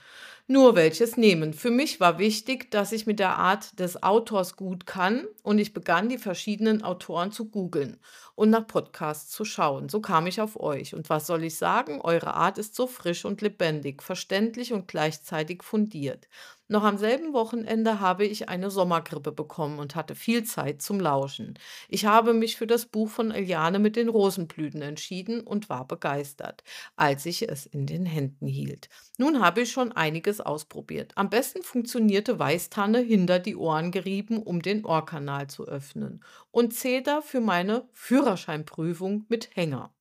Nur welches nehmen. Für mich war wichtig, dass ich mit der Art des Autors gut kann und ich begann, die verschiedenen Autoren zu googeln und nach Podcasts zu schauen. So kam ich auf euch. Und was soll ich sagen? Eure Art ist so frisch und lebendig, verständlich und gleichzeitig fundiert. Noch am selben Wochenende habe ich eine Sommergrippe bekommen und hatte viel Zeit zum Lauschen. Ich habe mich für das Buch von Eliane mit den Rosenblüten entschieden und war begeistert, als ich es in den Händen hielt. Nun habe ich schon einiges ausprobiert. Am besten funktionierte Weißtanne hinter die Ohren gerieben, um den Ohrkanal zu öffnen. Und Zeder für meine Führerscheinprüfung mit Hänger.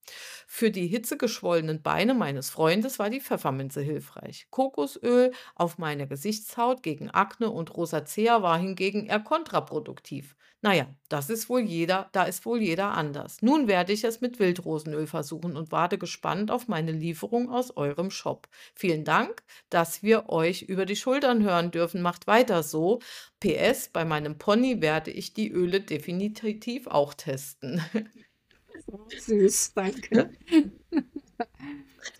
Für die hitzegeschwollenen Beine meines Freundes war die Pfefferminze hilfreich. Kokosöl auf meine Gesichtshaut gegen Akne und Rosacea war hingegen eher kontraproduktiv. Naja, das ist wohl jeder, da ist wohl jeder anders. Nun werde ich es mit Wildrosenöl versuchen und warte gespannt auf meine Lieferung aus eurem Shop. Vielen Dank, dass wir euch über die Schultern hören dürfen. Macht weiter so. PS, bei meinem Pony werde ich die Öle definitiv auch testen. Süß, danke.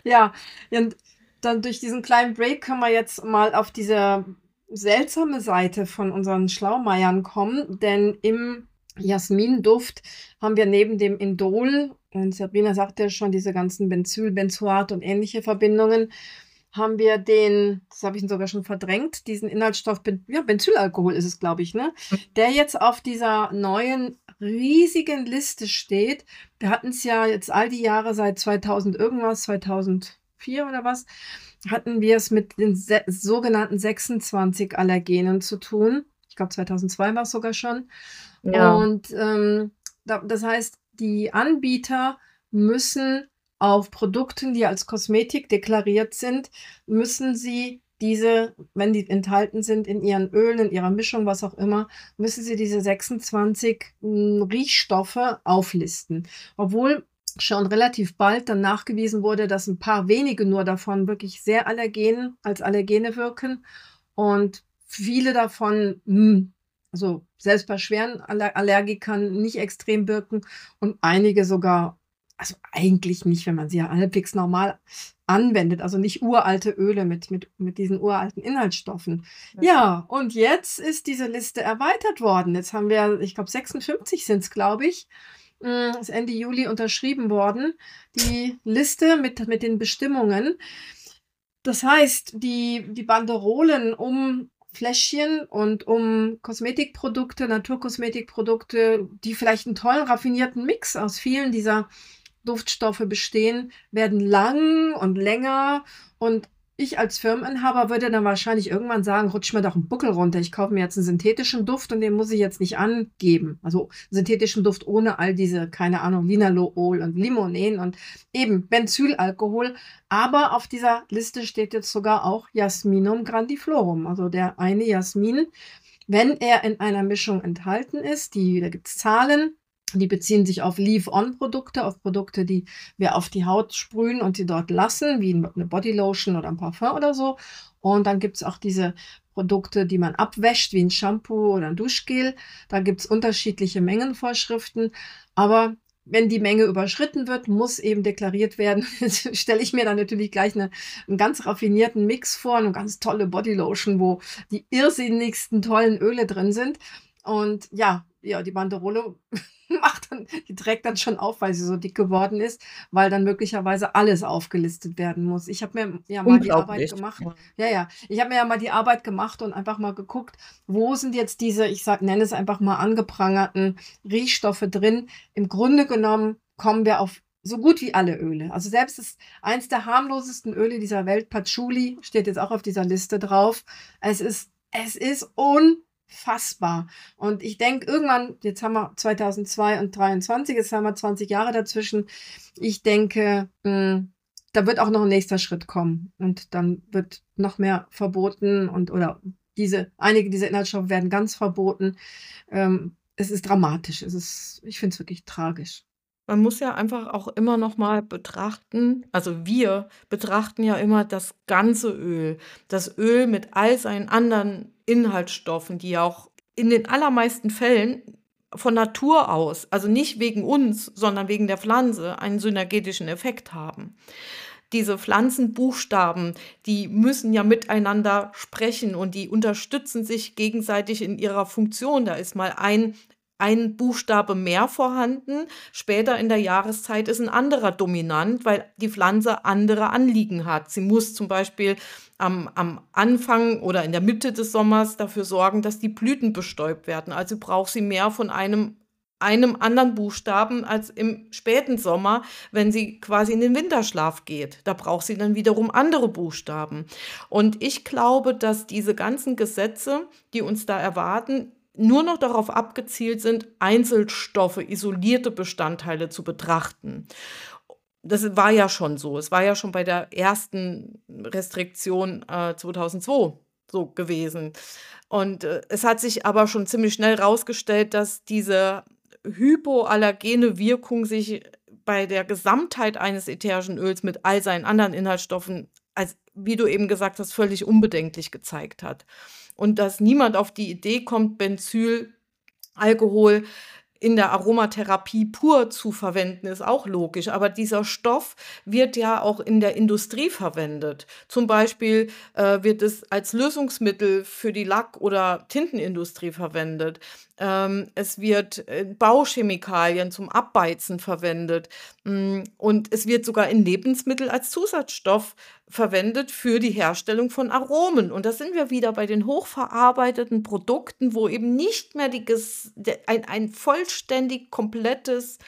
ja, und dann durch diesen kleinen Break können wir jetzt mal auf diese seltsame Seite von unseren Schlaumeiern kommen, denn im Jasminduft haben wir neben dem Indol, und Sabrina sagte ja schon, diese ganzen Benzyl, Benzoat und ähnliche Verbindungen, haben wir den, das habe ich ihn sogar schon verdrängt, diesen Inhaltsstoff, ja, Benzylalkohol ist es, glaube ich, ne? Mhm. Der jetzt auf dieser neuen riesigen Liste steht. Wir hatten es ja jetzt all die Jahre seit 2000 irgendwas, 2004 oder was, hatten wir es mit den sogenannten 26 Allergenen zu tun. Ich glaube, 2002 war es sogar schon. Ja. Und ähm, das heißt, die Anbieter müssen auf Produkten, die als Kosmetik deklariert sind, müssen sie diese, wenn die enthalten sind in ihren Ölen, in ihrer Mischung, was auch immer, müssen sie diese 26 hm, Riechstoffe auflisten. Obwohl schon relativ bald dann nachgewiesen wurde, dass ein paar wenige nur davon wirklich sehr allergen als Allergene wirken und viele davon, hm, also selbst bei schweren Allergikern nicht extrem wirken und einige sogar also eigentlich nicht, wenn man sie ja halbwegs normal anwendet, also nicht uralte Öle mit, mit, mit diesen uralten Inhaltsstoffen. Ja. ja, und jetzt ist diese Liste erweitert worden. Jetzt haben wir, ich glaube, 56 sind es, glaube ich. Hm, ist Ende Juli unterschrieben worden, die Liste mit, mit den Bestimmungen. Das heißt, die, die Banderolen um Fläschchen und um Kosmetikprodukte, Naturkosmetikprodukte, die vielleicht einen tollen, raffinierten Mix aus vielen dieser Duftstoffe bestehen, werden lang und länger und ich als Firmeninhaber würde dann wahrscheinlich irgendwann sagen, rutsch mir doch einen Buckel runter. Ich kaufe mir jetzt einen synthetischen Duft und den muss ich jetzt nicht angeben. Also synthetischen Duft ohne all diese, keine Ahnung, Linalool und Limonen und eben Benzylalkohol. Aber auf dieser Liste steht jetzt sogar auch Jasminum grandiflorum, also der eine Jasmin. Wenn er in einer Mischung enthalten ist, die, da gibt es Zahlen, die beziehen sich auf Leave-On-Produkte, auf Produkte, die wir auf die Haut sprühen und sie dort lassen, wie eine Bodylotion oder ein Parfum oder so. Und dann gibt es auch diese Produkte, die man abwäscht, wie ein Shampoo oder ein Duschgel. Da gibt es unterschiedliche Mengenvorschriften. Aber wenn die Menge überschritten wird, muss eben deklariert werden. Jetzt stelle ich mir dann natürlich gleich eine, einen ganz raffinierten Mix vor, eine ganz tolle Bodylotion, wo die irrsinnigsten tollen Öle drin sind. Und ja, ja, die Banderole macht dann, die trägt dann schon auf, weil sie so dick geworden ist, weil dann möglicherweise alles aufgelistet werden muss. Ich habe mir ja mal die Arbeit gemacht. Ja, ja. Ich habe mir ja mal die Arbeit gemacht und einfach mal geguckt, wo sind jetzt diese, ich sag, nenne es einfach mal angeprangerten Riechstoffe drin. Im Grunde genommen kommen wir auf so gut wie alle Öle. Also selbst das eins der harmlosesten Öle dieser Welt, Patchouli, steht jetzt auch auf dieser Liste drauf. Es ist, es ist un fassbar. Und ich denke, irgendwann, jetzt haben wir 2002 und 23, jetzt haben wir 20 Jahre dazwischen. Ich denke, mh, hm, da wird auch noch ein nächster Schritt kommen. Und dann wird noch mehr verboten und oder diese, einige dieser Inhaltsstoffe werden ganz verboten. Ähm, es ist dramatisch. Es ist, ich finde es wirklich tragisch. Man muss ja einfach auch immer noch mal betrachten also wir betrachten ja immer das ganze Öl. Das Öl mit all seinen anderen Inhaltsstoffen, die auch in den allermeisten Fällen von Natur aus, also nicht wegen uns, sondern wegen der Pflanze, einen synergetischen Effekt haben. Diese Pflanzenbuchstaben, die müssen ja miteinander sprechen und die unterstützen sich gegenseitig in ihrer Funktion. Da ist mal ein ein Buchstabe mehr vorhanden. Später in der Jahreszeit ist ein anderer dominant, weil die Pflanze andere Anliegen hat. Sie muss zum Beispiel am, am Anfang oder in der Mitte des Sommers dafür sorgen, dass die Blüten bestäubt werden. Also braucht sie mehr von einem einem anderen Buchstaben als im späten Sommer, wenn sie quasi in den Winterschlaf geht. Da braucht sie dann wiederum andere Buchstaben. Und ich glaube, dass diese ganzen Gesetze, die uns da erwarten, nur noch darauf abgezielt sind, Einzelstoffe, isolierte Bestandteile zu betrachten. das war ja schon so. Es war ja schon bei der ersten Restriktion äh, 2002 so gewesen. Und äh, es hat sich aber schon ziemlich schnell herausgestellt, dass diese hypoallergene Wirkung sich bei der Gesamtheit eines ätherischen Öls mit all seinen anderen Inhaltsstoffen, als wie du eben gesagt hast, völlig unbedenklich gezeigt hat. Und dass niemand auf die Idee kommt, Benzyl, Alkohol in der Aromatherapie pur zu verwenden, ist auch logisch. Aber dieser Stoff wird ja auch in der Industrie verwendet. Zum Beispiel äh, wird es als Lösungsmittel für die Lack- oder Tintenindustrie verwendet. Ähm, es wird äh, Bauchemikalien zum Abbeizen verwendet. Mm, und es wird sogar in Lebensmitteln als Zusatzstoff verwendet für die Herstellung von Aromen. Und da sind wir wieder bei den hochverarbeiteten Produkten, wo eben nicht mehr die, ein, ein vollständig komplettes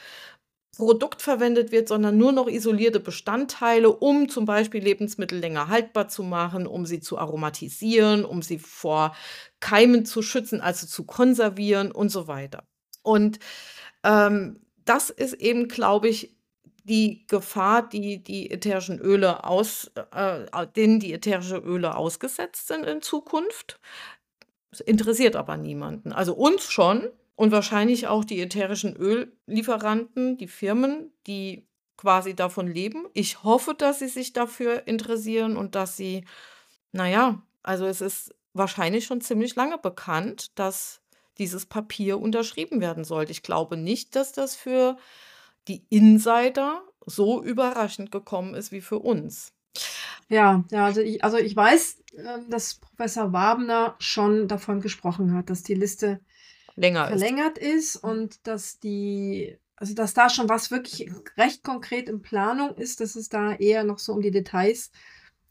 Produkt verwendet wird, sondern nur noch isolierte Bestandteile, um zum Beispiel Lebensmittel länger haltbar zu machen, um sie zu aromatisieren, um sie vor Keimen zu schützen, also zu konservieren und so weiter. Und ähm, das ist eben, glaube ich, die Gefahr, die die ätherischen Öle aus, äh, denen die ätherische Öle ausgesetzt sind in Zukunft. Das interessiert aber niemanden. Also uns schon, und wahrscheinlich auch die ätherischen Öllieferanten, die Firmen, die quasi davon leben. Ich hoffe, dass sie sich dafür interessieren und dass sie, naja, also es ist wahrscheinlich schon ziemlich lange bekannt, dass dieses Papier unterschrieben werden sollte. Ich glaube nicht, dass das für die Insider so überraschend gekommen ist wie für uns. Ja, ja, also ich, also ich weiß, ähm, dass Professor Wabner schon davon gesprochen hat, dass die Liste länger verlängert ist. ist und dass die, also dass da schon was wirklich recht konkret in Planung ist, dass es da eher noch so um die Details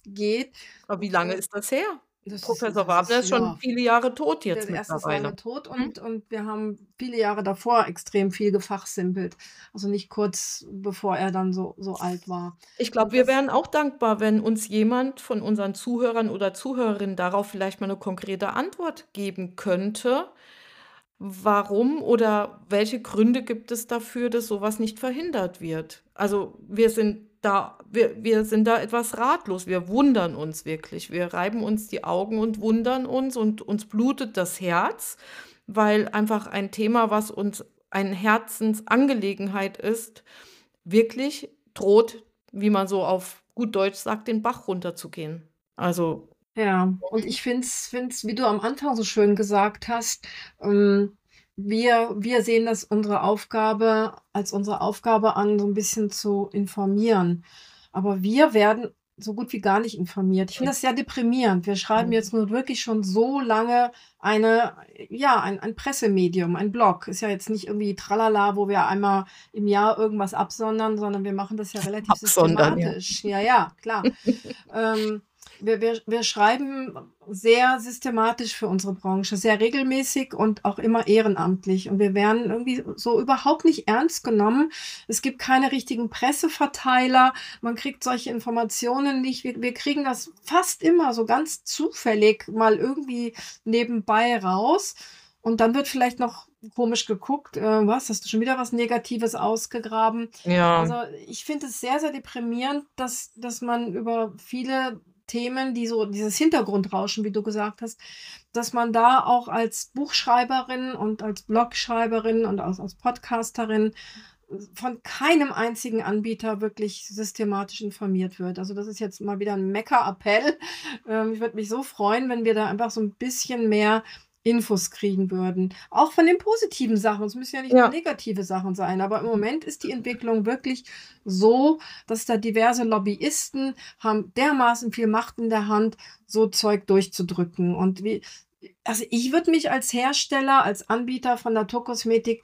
geht. Aber wie lange ist das her? Das Professor ist, Wagner ist schon ja, viele Jahre tot jetzt der mittlerweile. Ist tot und, hm? und wir haben viele Jahre davor extrem viel gefachsimpelt. Also nicht kurz bevor er dann so, so alt war. Ich glaube, wir wären auch dankbar, wenn uns jemand von unseren Zuhörern oder Zuhörerinnen darauf vielleicht mal eine konkrete Antwort geben könnte. Warum oder welche Gründe gibt es dafür, dass sowas nicht verhindert wird? Also wir sind da, wir, wir sind da etwas ratlos. Wir wundern uns wirklich. Wir reiben uns die Augen und wundern uns und uns blutet das Herz, weil einfach ein Thema, was uns eine Herzensangelegenheit ist, wirklich droht, wie man so auf gut Deutsch sagt, den Bach runterzugehen. Also ja, und ich finde es, wie du am Anfang so schön gesagt hast, ähm, wir, wir sehen das unsere Aufgabe als unsere Aufgabe an, so ein bisschen zu informieren. Aber wir werden so gut wie gar nicht informiert. Ich finde das sehr deprimierend. Wir schreiben jetzt nur wirklich schon so lange eine, ja, ein, ein Pressemedium, ein Blog. Ist ja jetzt nicht irgendwie tralala, wo wir einmal im Jahr irgendwas absondern, sondern wir machen das ja relativ Absondern, ja. systematisch. Ja, ja, klar. ähm, wir, wir, wir schreiben sehr systematisch für unsere Branche, sehr regelmäßig und auch immer ehrenamtlich. Und wir werden irgendwie so überhaupt nicht ernst genommen. Es gibt keine richtigen Presseverteiler. Man kriegt solche Informationen nicht. Wir, wir kriegen das fast immer so ganz zufällig mal irgendwie nebenbei raus. Und dann wird vielleicht noch komisch geguckt, äh, was, hast du schon wieder was Negatives ausgegraben? Ja. Also ich finde es sehr, sehr deprimierend, dass, dass man über viele Themen, die so dieses Hintergrundrauschen, wie du gesagt hast, dass man da auch als Buchschreiberin und als Blogschreiberin und als, als Podcasterin von keinem einzigen Anbieter wirklich systematisch informiert wird. Also das ist jetzt mal wieder ein Mecker-Appell. Ähm, ich würde mich so freuen, wenn wir da einfach so ein bisschen mehr Infos kriegen würden. Auch von den positiven Sachen. Es müssen ja nicht ja. nur negative Sachen sein. Aber im Moment ist die Entwicklung wirklich so, dass da diverse Lobbyisten haben dermaßen viel Macht in der Hand, so Zeug durchzudrücken. Und wie, also ich würde mich als Hersteller, als Anbieter von Naturkosmetik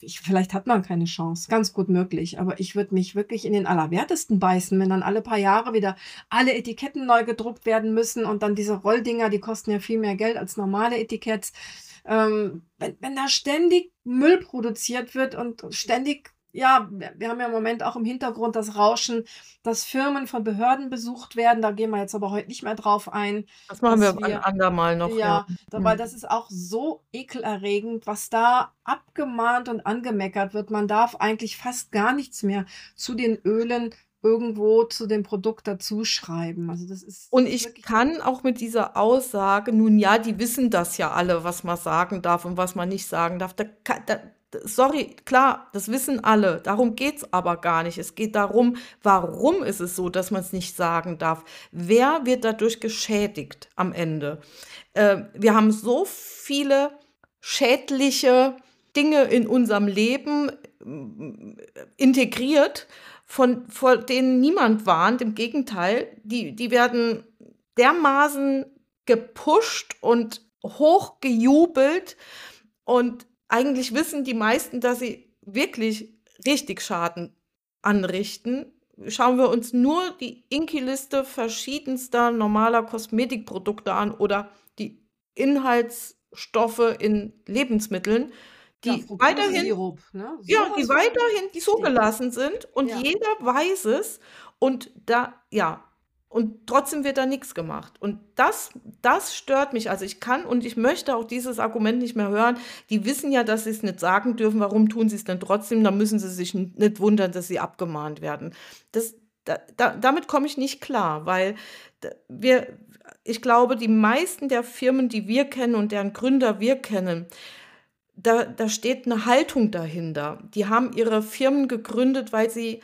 ich, vielleicht hat man keine Chance, ganz gut möglich, aber ich würde mich wirklich in den Allerwertesten beißen, wenn dann alle paar Jahre wieder alle Etiketten neu gedruckt werden müssen und dann diese Rolldinger, die kosten ja viel mehr Geld als normale Etiketts. Ähm, wenn, wenn da ständig Müll produziert wird und ständig ja, wir haben ja im Moment auch im Hintergrund das Rauschen, dass Firmen von Behörden besucht werden. Da gehen wir jetzt aber heute nicht mehr drauf ein. Das machen wir ein andermal noch. Ja, ja. weil das ist auch so ekelerregend, was da abgemahnt und angemeckert wird. Man darf eigentlich fast gar nichts mehr zu den Ölen irgendwo zu dem Produkt dazuschreiben. Also das ist Und ich kann auch mit dieser Aussage, nun ja, die wissen das ja alle, was man sagen darf und was man nicht sagen darf. Da, da, sorry, klar, das wissen alle. Darum geht es aber gar nicht. Es geht darum, warum ist es so, dass man es nicht sagen darf? Wer wird dadurch geschädigt am Ende? Äh, wir haben so viele schädliche Dinge in unserem Leben äh, integriert, von, vor denen niemand warnt. Im Gegenteil, die, die werden dermaßen gepusht und hochgejubelt. Und eigentlich wissen die meisten, dass sie wirklich richtig Schaden anrichten. Schauen wir uns nur die Inki-Liste verschiedenster normaler Kosmetikprodukte an oder die Inhaltsstoffe in Lebensmitteln, die ja, weiterhin, Sirup, ne? ja, die weiterhin zugelassen sind und ja. jeder weiß es und da, ja, und trotzdem wird da nichts gemacht. Und das, das stört mich. Also ich kann und ich möchte auch dieses Argument nicht mehr hören. Die wissen ja, dass sie es nicht sagen dürfen. Warum tun sie es denn trotzdem? Da müssen sie sich nicht wundern, dass sie abgemahnt werden. Das, da, da, damit komme ich nicht klar, weil wir, ich glaube, die meisten der Firmen, die wir kennen und deren Gründer wir kennen, da, da steht eine Haltung dahinter. Die haben ihre Firmen gegründet, weil sie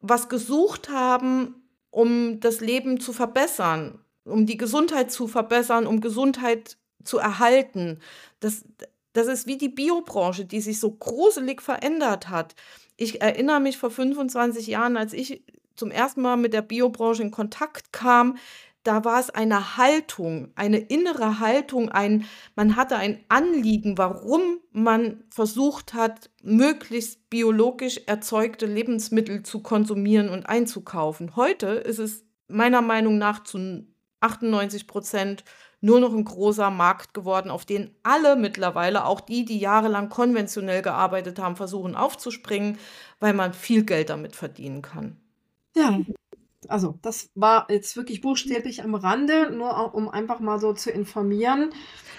was gesucht haben, um das Leben zu verbessern, um die Gesundheit zu verbessern, um Gesundheit zu erhalten. Das, das ist wie die Biobranche, die sich so gruselig verändert hat. Ich erinnere mich vor 25 Jahren, als ich zum ersten Mal mit der Biobranche in Kontakt kam, da war es eine Haltung, eine innere Haltung, ein, man hatte ein Anliegen, warum man versucht hat, möglichst biologisch erzeugte Lebensmittel zu konsumieren und einzukaufen. Heute ist es meiner Meinung nach zu 98 Prozent nur noch ein großer Markt geworden, auf den alle mittlerweile, auch die, die jahrelang konventionell gearbeitet haben, versuchen aufzuspringen, weil man viel Geld damit verdienen kann. Ja, also das war jetzt wirklich buchstäblich am Rande, nur um einfach mal so zu informieren.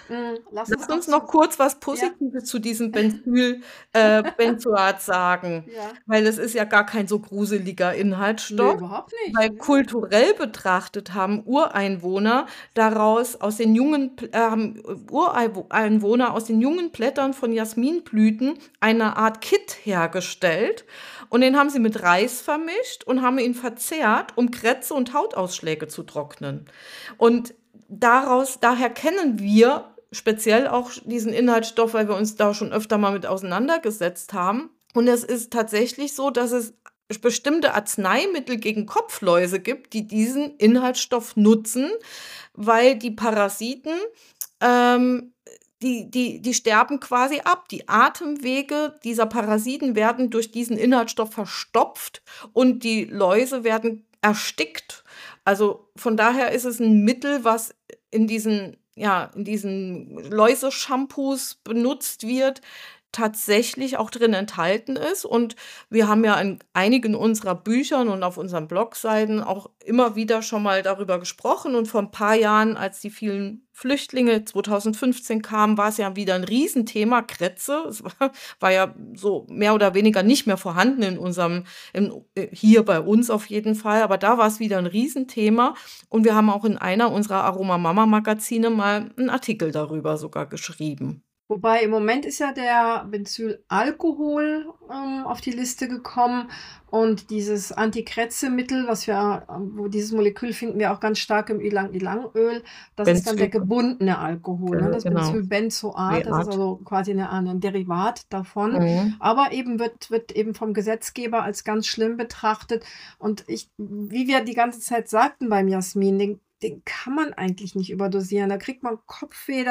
Hm, lass uns, Lass uns noch kurz was Positives ja. zu diesem Benzyl, äh, Benzoat sagen, ja. weil es ist ja gar kein so gruseliger Inhaltsstoff. Nee, überhaupt nicht. Weil kulturell betrachtet haben Ureinwohner daraus aus den jungen äh, Ureinwohner aus den jungen Blättern von Jasminblüten eine Art Kit hergestellt und den haben sie mit Reis vermischt und haben ihn verzehrt, um Krätze und Hautausschläge zu trocknen. Und daraus, daher kennen wir speziell auch diesen Inhaltsstoff, weil wir uns da schon öfter mal mit auseinandergesetzt haben. Und es ist tatsächlich so, dass es bestimmte Arzneimittel gegen Kopfläuse gibt, die diesen Inhaltsstoff nutzen, weil die Parasiten, ähm, die, die, die sterben quasi ab. Die Atemwege dieser Parasiten werden durch diesen Inhaltsstoff verstopft und die Läuse werden erstickt. Also von daher ist es ein Mittel, was in diesen ja, in diesen Läuse-Shampoos benutzt wird, tatsächlich auch drin enthalten ist. Und wir haben ja in einigen unserer Büchern und auf unseren Blogseiten auch immer wieder schon mal darüber gesprochen. Und vor ein paar Jahren, als die vielen Flüchtlinge 2015 kamen, war es ja wieder ein Riesenthema, Kretze. Es war, war ja so mehr oder weniger nicht mehr vorhanden in unserem, in, hier bei uns auf jeden Fall. Aber da war es wieder ein Riesenthema. Und wir haben auch in einer unserer Aroma Mama Magazine mal einen Artikel darüber sogar geschrieben. Wobei im Moment ist ja der Benzylalkohol ähm, auf die Liste gekommen und dieses Antikretzemittel, was wir, ähm, wo dieses Molekül finden wir auch ganz stark im Ilang-Ilang-Öl, das Benzyl ist dann der gebundene Alkohol, ne? das genau. Benzylbenzoat, das ist also quasi eine, ein Derivat davon, mhm. aber eben wird, wird eben vom Gesetzgeber als ganz schlimm betrachtet und ich, wie wir die ganze Zeit sagten beim Jasmin, den den kann man eigentlich nicht überdosieren. Da kriegt man Kopfweh.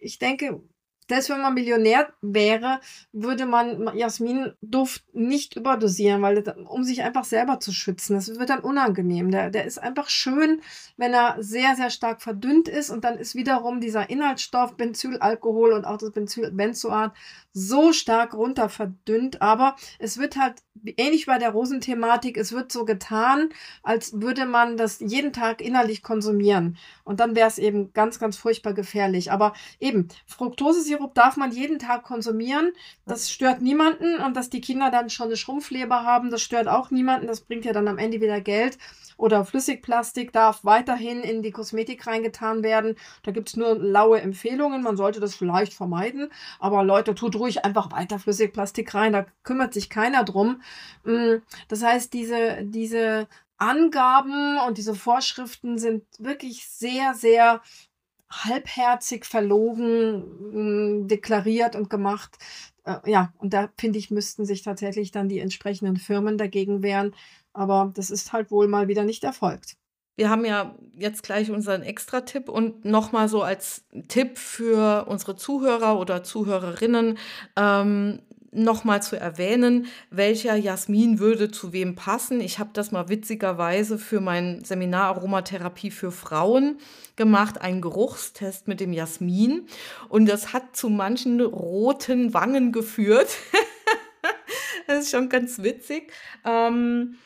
ich denke, selbst wenn man Millionär wäre, würde man Jasminduft nicht überdosieren, weil um sich einfach selber zu schützen. Das wird dann unangenehm. Der, der ist einfach schön, wenn er sehr, sehr stark verdünnt ist und dann ist wiederum dieser Inhaltsstoff Benzylalkohol und auch das Benzylbenzoat so stark runter verdünnt. Aber es wird halt ähnlich bei der Rosenthematik, es wird so getan, als würde man das jeden Tag innerlich konsumieren. Und dann wäre es eben ganz, ganz furchtbar gefährlich. Aber eben, Fructosesirup darf man jeden Tag konsumieren. Das stört niemanden. Und dass die Kinder dann schon eine Schrumpfleber haben, das stört auch niemanden. Das bringt ja dann am Ende wieder Geld. Oder Flüssigplastik darf weiterhin in die Kosmetik reingetan werden. Da gibt es nur laue Empfehlungen. Man sollte das vielleicht vermeiden. Aber Leute, tut ruhig einfach weiter Flüssigplastik rein. Da kümmert sich keiner drum. Mm, das heißt, diese, diese Angaben und diese Vorschriften sind wirklich sehr, sehr halbherzig verlogen mm, deklariert und gemacht. Äh, ja, und da finde ich, müssten sich tatsächlich dann die entsprechenden Firmen dagegen wehren. Aber das ist halt wohl mal wieder nicht erfolgt. Wir haben ja jetzt gleich unseren Extra-Tipp und nochmal so als Tipp für unsere Zuhörer oder Zuhörerinnen, ähm, nochmal zu erwähnen, welcher Jasmin würde zu wem passen. Ich habe das mal witzigerweise für mein Seminar Aromatherapie für Frauen gemacht, einen Geruchstest mit dem Jasmin. Und das hat zu manchen roten Wangen geführt. das ist schon ganz witzig. Ähm,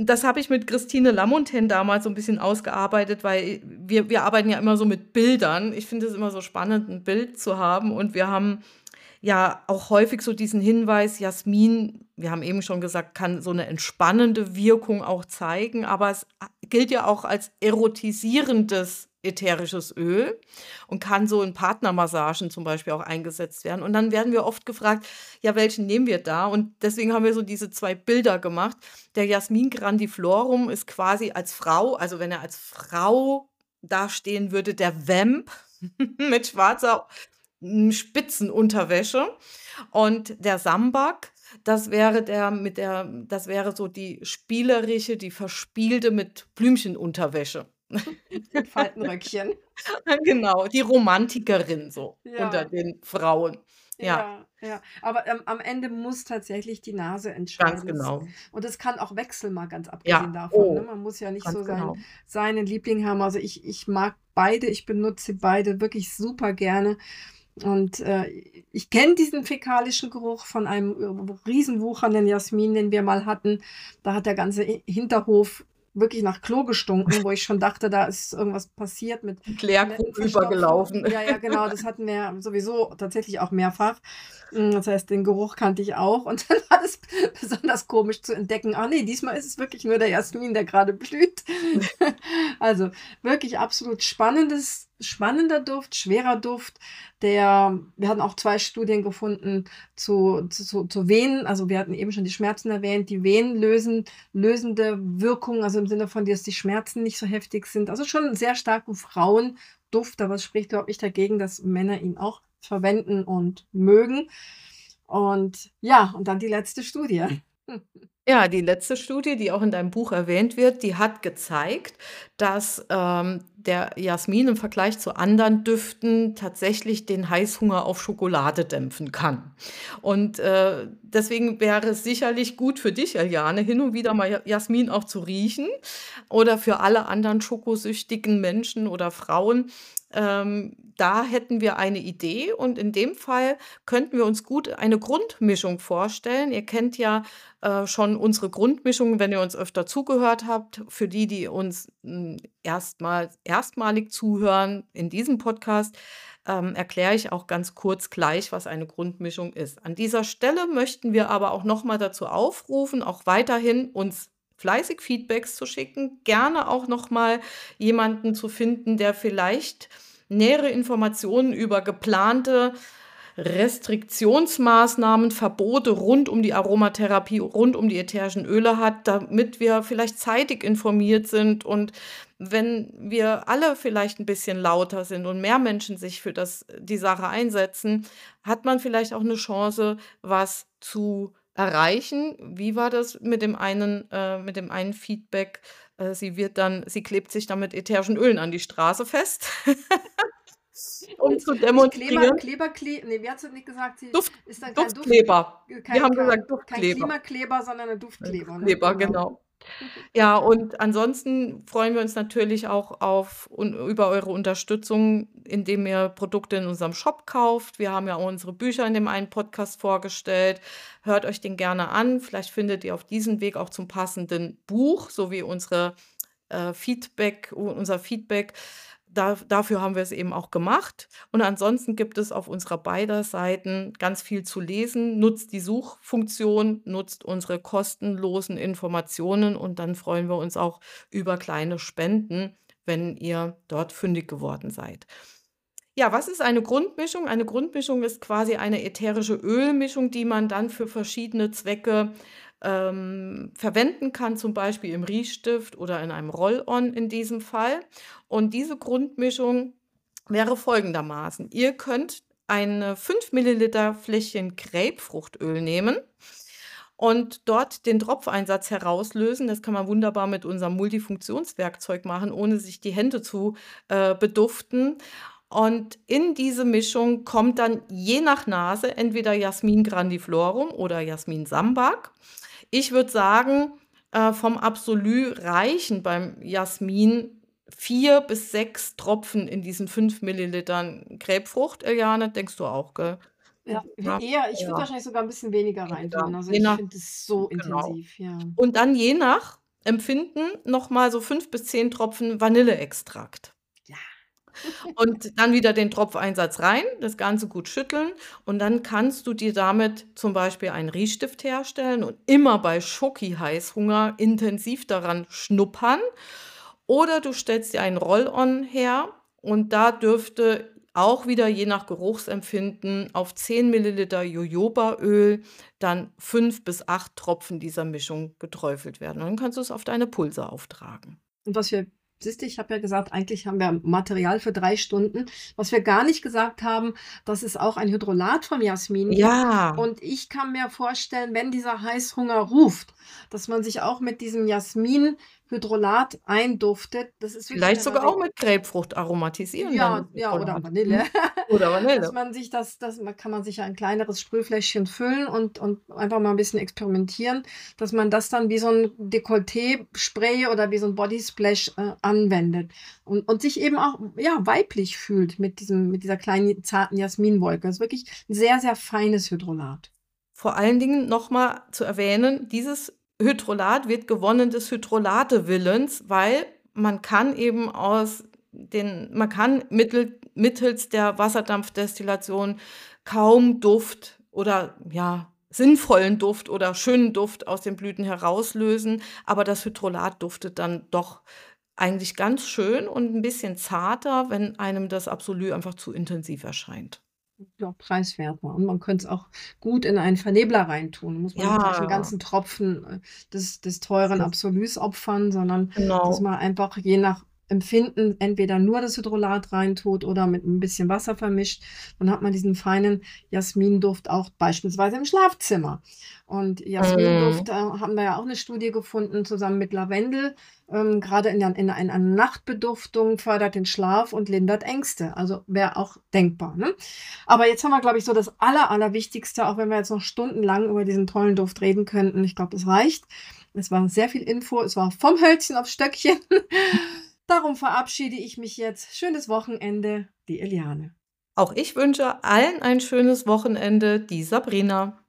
das habe ich mit Christine Lamontaine damals so ein bisschen ausgearbeitet, weil wir, wir arbeiten ja immer so mit Bildern. Ich finde es immer so spannend, ein Bild zu haben. Und wir haben ja auch häufig so diesen Hinweis, Jasmin, wir haben eben schon gesagt, kann so eine entspannende Wirkung auch zeigen, aber es gilt ja auch als erotisierendes ätherisches Öl und kann so in Partnermassagen zum Beispiel auch eingesetzt werden. Und dann werden wir oft gefragt, ja, welchen nehmen wir da? Und deswegen haben wir so diese zwei Bilder gemacht. Der Jasmin grandiflorum ist quasi als Frau, also wenn er als Frau dastehen würde, der Vamp mit schwarzer Spitzenunterwäsche. Und der Sambak, das wäre der mit der, das wäre so die spielerische, die verspielte mit Blümchenunterwäsche. Faltenröckchen. genau, die Romantikerin so ja. unter den Frauen. Ja. ja, ja. Aber ähm, am Ende muss tatsächlich die Nase entscheiden. Ganz genau. Und es kann auch wechseln, mal ganz abgesehen ja. davon. Ne? Oh. Ne? Man muss ja nicht so sein, genau. seinen Liebling haben. Also ich, ich mag beide, ich benutze beide wirklich super gerne. Und äh, ich kenne diesen fäkalischen Geruch von einem äh, riesenwuchernden Jasmin, den wir mal hatten. Da hat der ganze Hinterhof wirklich nach Klo gestunken, wo ich schon dachte, da ist irgendwas passiert mit Klärkrug übergelaufen. Ja, ja, genau, das hatten wir sowieso tatsächlich auch mehrfach. Hm, das heißt, den Geruch kannte ich auch und dann war es besonders komisch zu entdecken, ah nee, diesmal ist es wirklich nur der Jasmin, der gerade blüht. also wirklich absolut spannendes spannender Duft, schwerer Duft. Der, wir hatten auch zwei Studien gefunden zu, zu, zu Venen. Also wir hatten eben schon die Schmerzen erwähnt, die Venen lösen, lösende Wirkung, also im Sinne von, dass die Schmerzen nicht so heftig sind. Also schon einen sehr starken Frauenduft, aber es spricht überhaupt nicht dagegen, dass Männer ihn auch verwenden und mögen. Und ja, und dann die letzte Studie. Ja, die letzte Studie, die auch in deinem Buch erwähnt wird, die hat gezeigt, dass ähm, der Jasmin im Vergleich zu anderen Düften tatsächlich den Heißhunger auf Schokolade dämpfen kann. Und äh, deswegen wäre es sicherlich gut für dich, Eliane, hin und wieder mal Jasmin auch zu riechen oder für alle anderen schokosüchtigen Menschen oder Frauen ähm, da hätten wir eine Idee und in dem Fall könnten wir uns gut eine Grundmischung vorstellen. Ihr kennt ja äh, schon unsere Grundmischung, wenn ihr uns öfter zugehört habt. Für die, die uns hm, erstmal, erstmalig zuhören in diesem Podcast, ähm, erkläre ich auch ganz kurz gleich, was eine Grundmischung ist. An dieser Stelle möchten wir aber auch nochmal dazu aufrufen, auch weiterhin uns fleißig Feedbacks zu schicken, gerne auch nochmal jemanden zu finden, der vielleicht nähere Informationen über geplante Restriktionsmaßnahmen, Verbote rund um die Aromatherapie, rund um die ätherischen Öle hat, damit wir vielleicht zeitig informiert sind und wenn wir alle vielleicht ein bisschen lauter sind und mehr Menschen sich für das, die Sache einsetzen, hat man vielleicht auch eine Chance, was zu erreichen. Wie war das mit dem einen, äh, mit dem einen Feedback? Äh, sie wird dann, sie klebt sich dann mit ätherischen Ölen an die Straße fest. um zu Kleber, demonstrieren. Kleber, Kle nee, wie hat sie nicht gesagt? Sie Duft, ist dann kein Duft, Duftkleber. kein, Wir haben kein, gesagt kein Duftkleber. Klimakleber, sondern ein Duftkleber. Ne? Duftkleber, genau. Ja, und ansonsten freuen wir uns natürlich auch auf un über eure Unterstützung, indem ihr Produkte in unserem Shop kauft. Wir haben ja auch unsere Bücher in dem einen Podcast vorgestellt. Hört euch den gerne an. Vielleicht findet ihr auf diesem Weg auch zum passenden Buch sowie unsere äh, Feedback, unser Feedback. Da, dafür haben wir es eben auch gemacht. Und ansonsten gibt es auf unserer beider Seiten ganz viel zu lesen. Nutzt die Suchfunktion, nutzt unsere kostenlosen Informationen und dann freuen wir uns auch über kleine Spenden, wenn ihr dort fündig geworden seid. Ja, was ist eine Grundmischung? Eine Grundmischung ist quasi eine ätherische Ölmischung, die man dann für verschiedene Zwecke ähm, verwenden kann, zum Beispiel im Riechstift oder in einem Roll-on in diesem Fall. Und diese Grundmischung wäre folgendermaßen. Ihr könnt eine 5 Milliliter Fläschchen Grapefruchtöl nehmen und dort den Tropfeinsatz herauslösen. Das kann man wunderbar mit unserem Multifunktionswerkzeug machen, ohne sich die Hände zu äh, beduften. Und in diese Mischung kommt dann je nach Nase entweder Jasmin grandiflorum oder Jasmin sambac. Ich würde sagen, äh, vom Absolu reichen beim Jasmin vier bis sechs Tropfen in diesen fünf Millilitern Grapefrucht, Eliane, denkst du auch, gell? Ja, Ja, eher, ich würde ja. wahrscheinlich sogar ein bisschen weniger reintun. Also Je ich finde es so genau. intensiv, ja. Und dann je nach Empfinden nochmal so fünf bis zehn Tropfen Vanilleextrakt. Und dann wieder den Tropfeinsatz rein, das Ganze gut schütteln und dann kannst du dir damit zum Beispiel einen Riechstift herstellen und immer bei Schoki-Heißhunger intensiv daran schnuppern. Oder du stellst dir einen Roll-on her und da dürfte auch wieder je nach Geruchsempfinden auf 10 Milliliter Jojobaöl dann fünf bis acht Tropfen dieser Mischung geträufelt werden. Und dann kannst du es auf deine Pulse auftragen. Und was wir, siehst du, ich habe ja gesagt, eigentlich haben wir Material für drei Stunden. Was wir gar nicht gesagt haben, dass es auch ein Hydrolat vom Jasmin. Ja, Und ich kann mir vorstellen, wenn dieser Heißhunger ruft, dass man sich auch mit diesem Jasmin-Hydrolat einduftet. Das ist vielleicht sogar auch mit Grapefrucht aromatisieren, Ja, ja, oder Hydrolat- Vanille. Mhm. Oder Dass Vanille. man sich das, das kann man sich ein kleineres Sprühfläschchen füllen und, und einfach mal ein bisschen experimentieren, dass man das dann wie so ein Dekolleté-Spray oder wie so ein Bodysplash äh, anwendet und, und sich eben auch ja, weiblich fühlt mit, diesem, mit dieser kleinen zarten Jasminwolke. Das ist wirklich ein sehr, sehr feines Hydrolat. Vor allen Dingen nochmal zu erwähnen, dieses Hydrolat wird gewonnen des Hydrolate-Willens, weil man kann eben aus den, man kann mittel, mittels der Wasserdampfdestillation kaum Duft oder ja, sinnvollen Duft oder schönen Duft aus den Blüten herauslösen, aber das Hydrolat duftet dann doch eigentlich ganz schön und ein bisschen zarter, wenn einem das Absolut einfach zu intensiv erscheint. Ja, preiswerter. Und man könnte es auch gut in einen Vernebler reintun. Muss man nicht gleich einen Ja, ganzen Tropfen äh, des, des teuren das, Absoluts opfern, sondern dass genau. man einfach je nach Empfinden entweder nur das Hydrolat reintut oder mit ein bisschen Wasser vermischt. Dann hat man diesen feinen Jasminduft auch beispielsweise im Schlafzimmer. Und Jasminduft äh, Mm. haben wir ja auch eine Studie gefunden zusammen mit Lavendel. Ähm, gerade in, der, in, in einer Nachtbeduftung fördert den Schlaf und lindert Ängste. Also wäre auch denkbar. Ne? Aber jetzt haben wir, glaube ich, so das Aller, Allerwichtigste, auch wenn wir jetzt noch stundenlang über diesen tollen Duft reden könnten. Ich glaube, das reicht. Es war sehr viel Info. Es war vom Hölzchen aufs Stöckchen. Darum verabschiede ich mich jetzt. Schönes Wochenende, die Eliane. Auch ich wünsche allen ein schönes Wochenende, die Sabrina.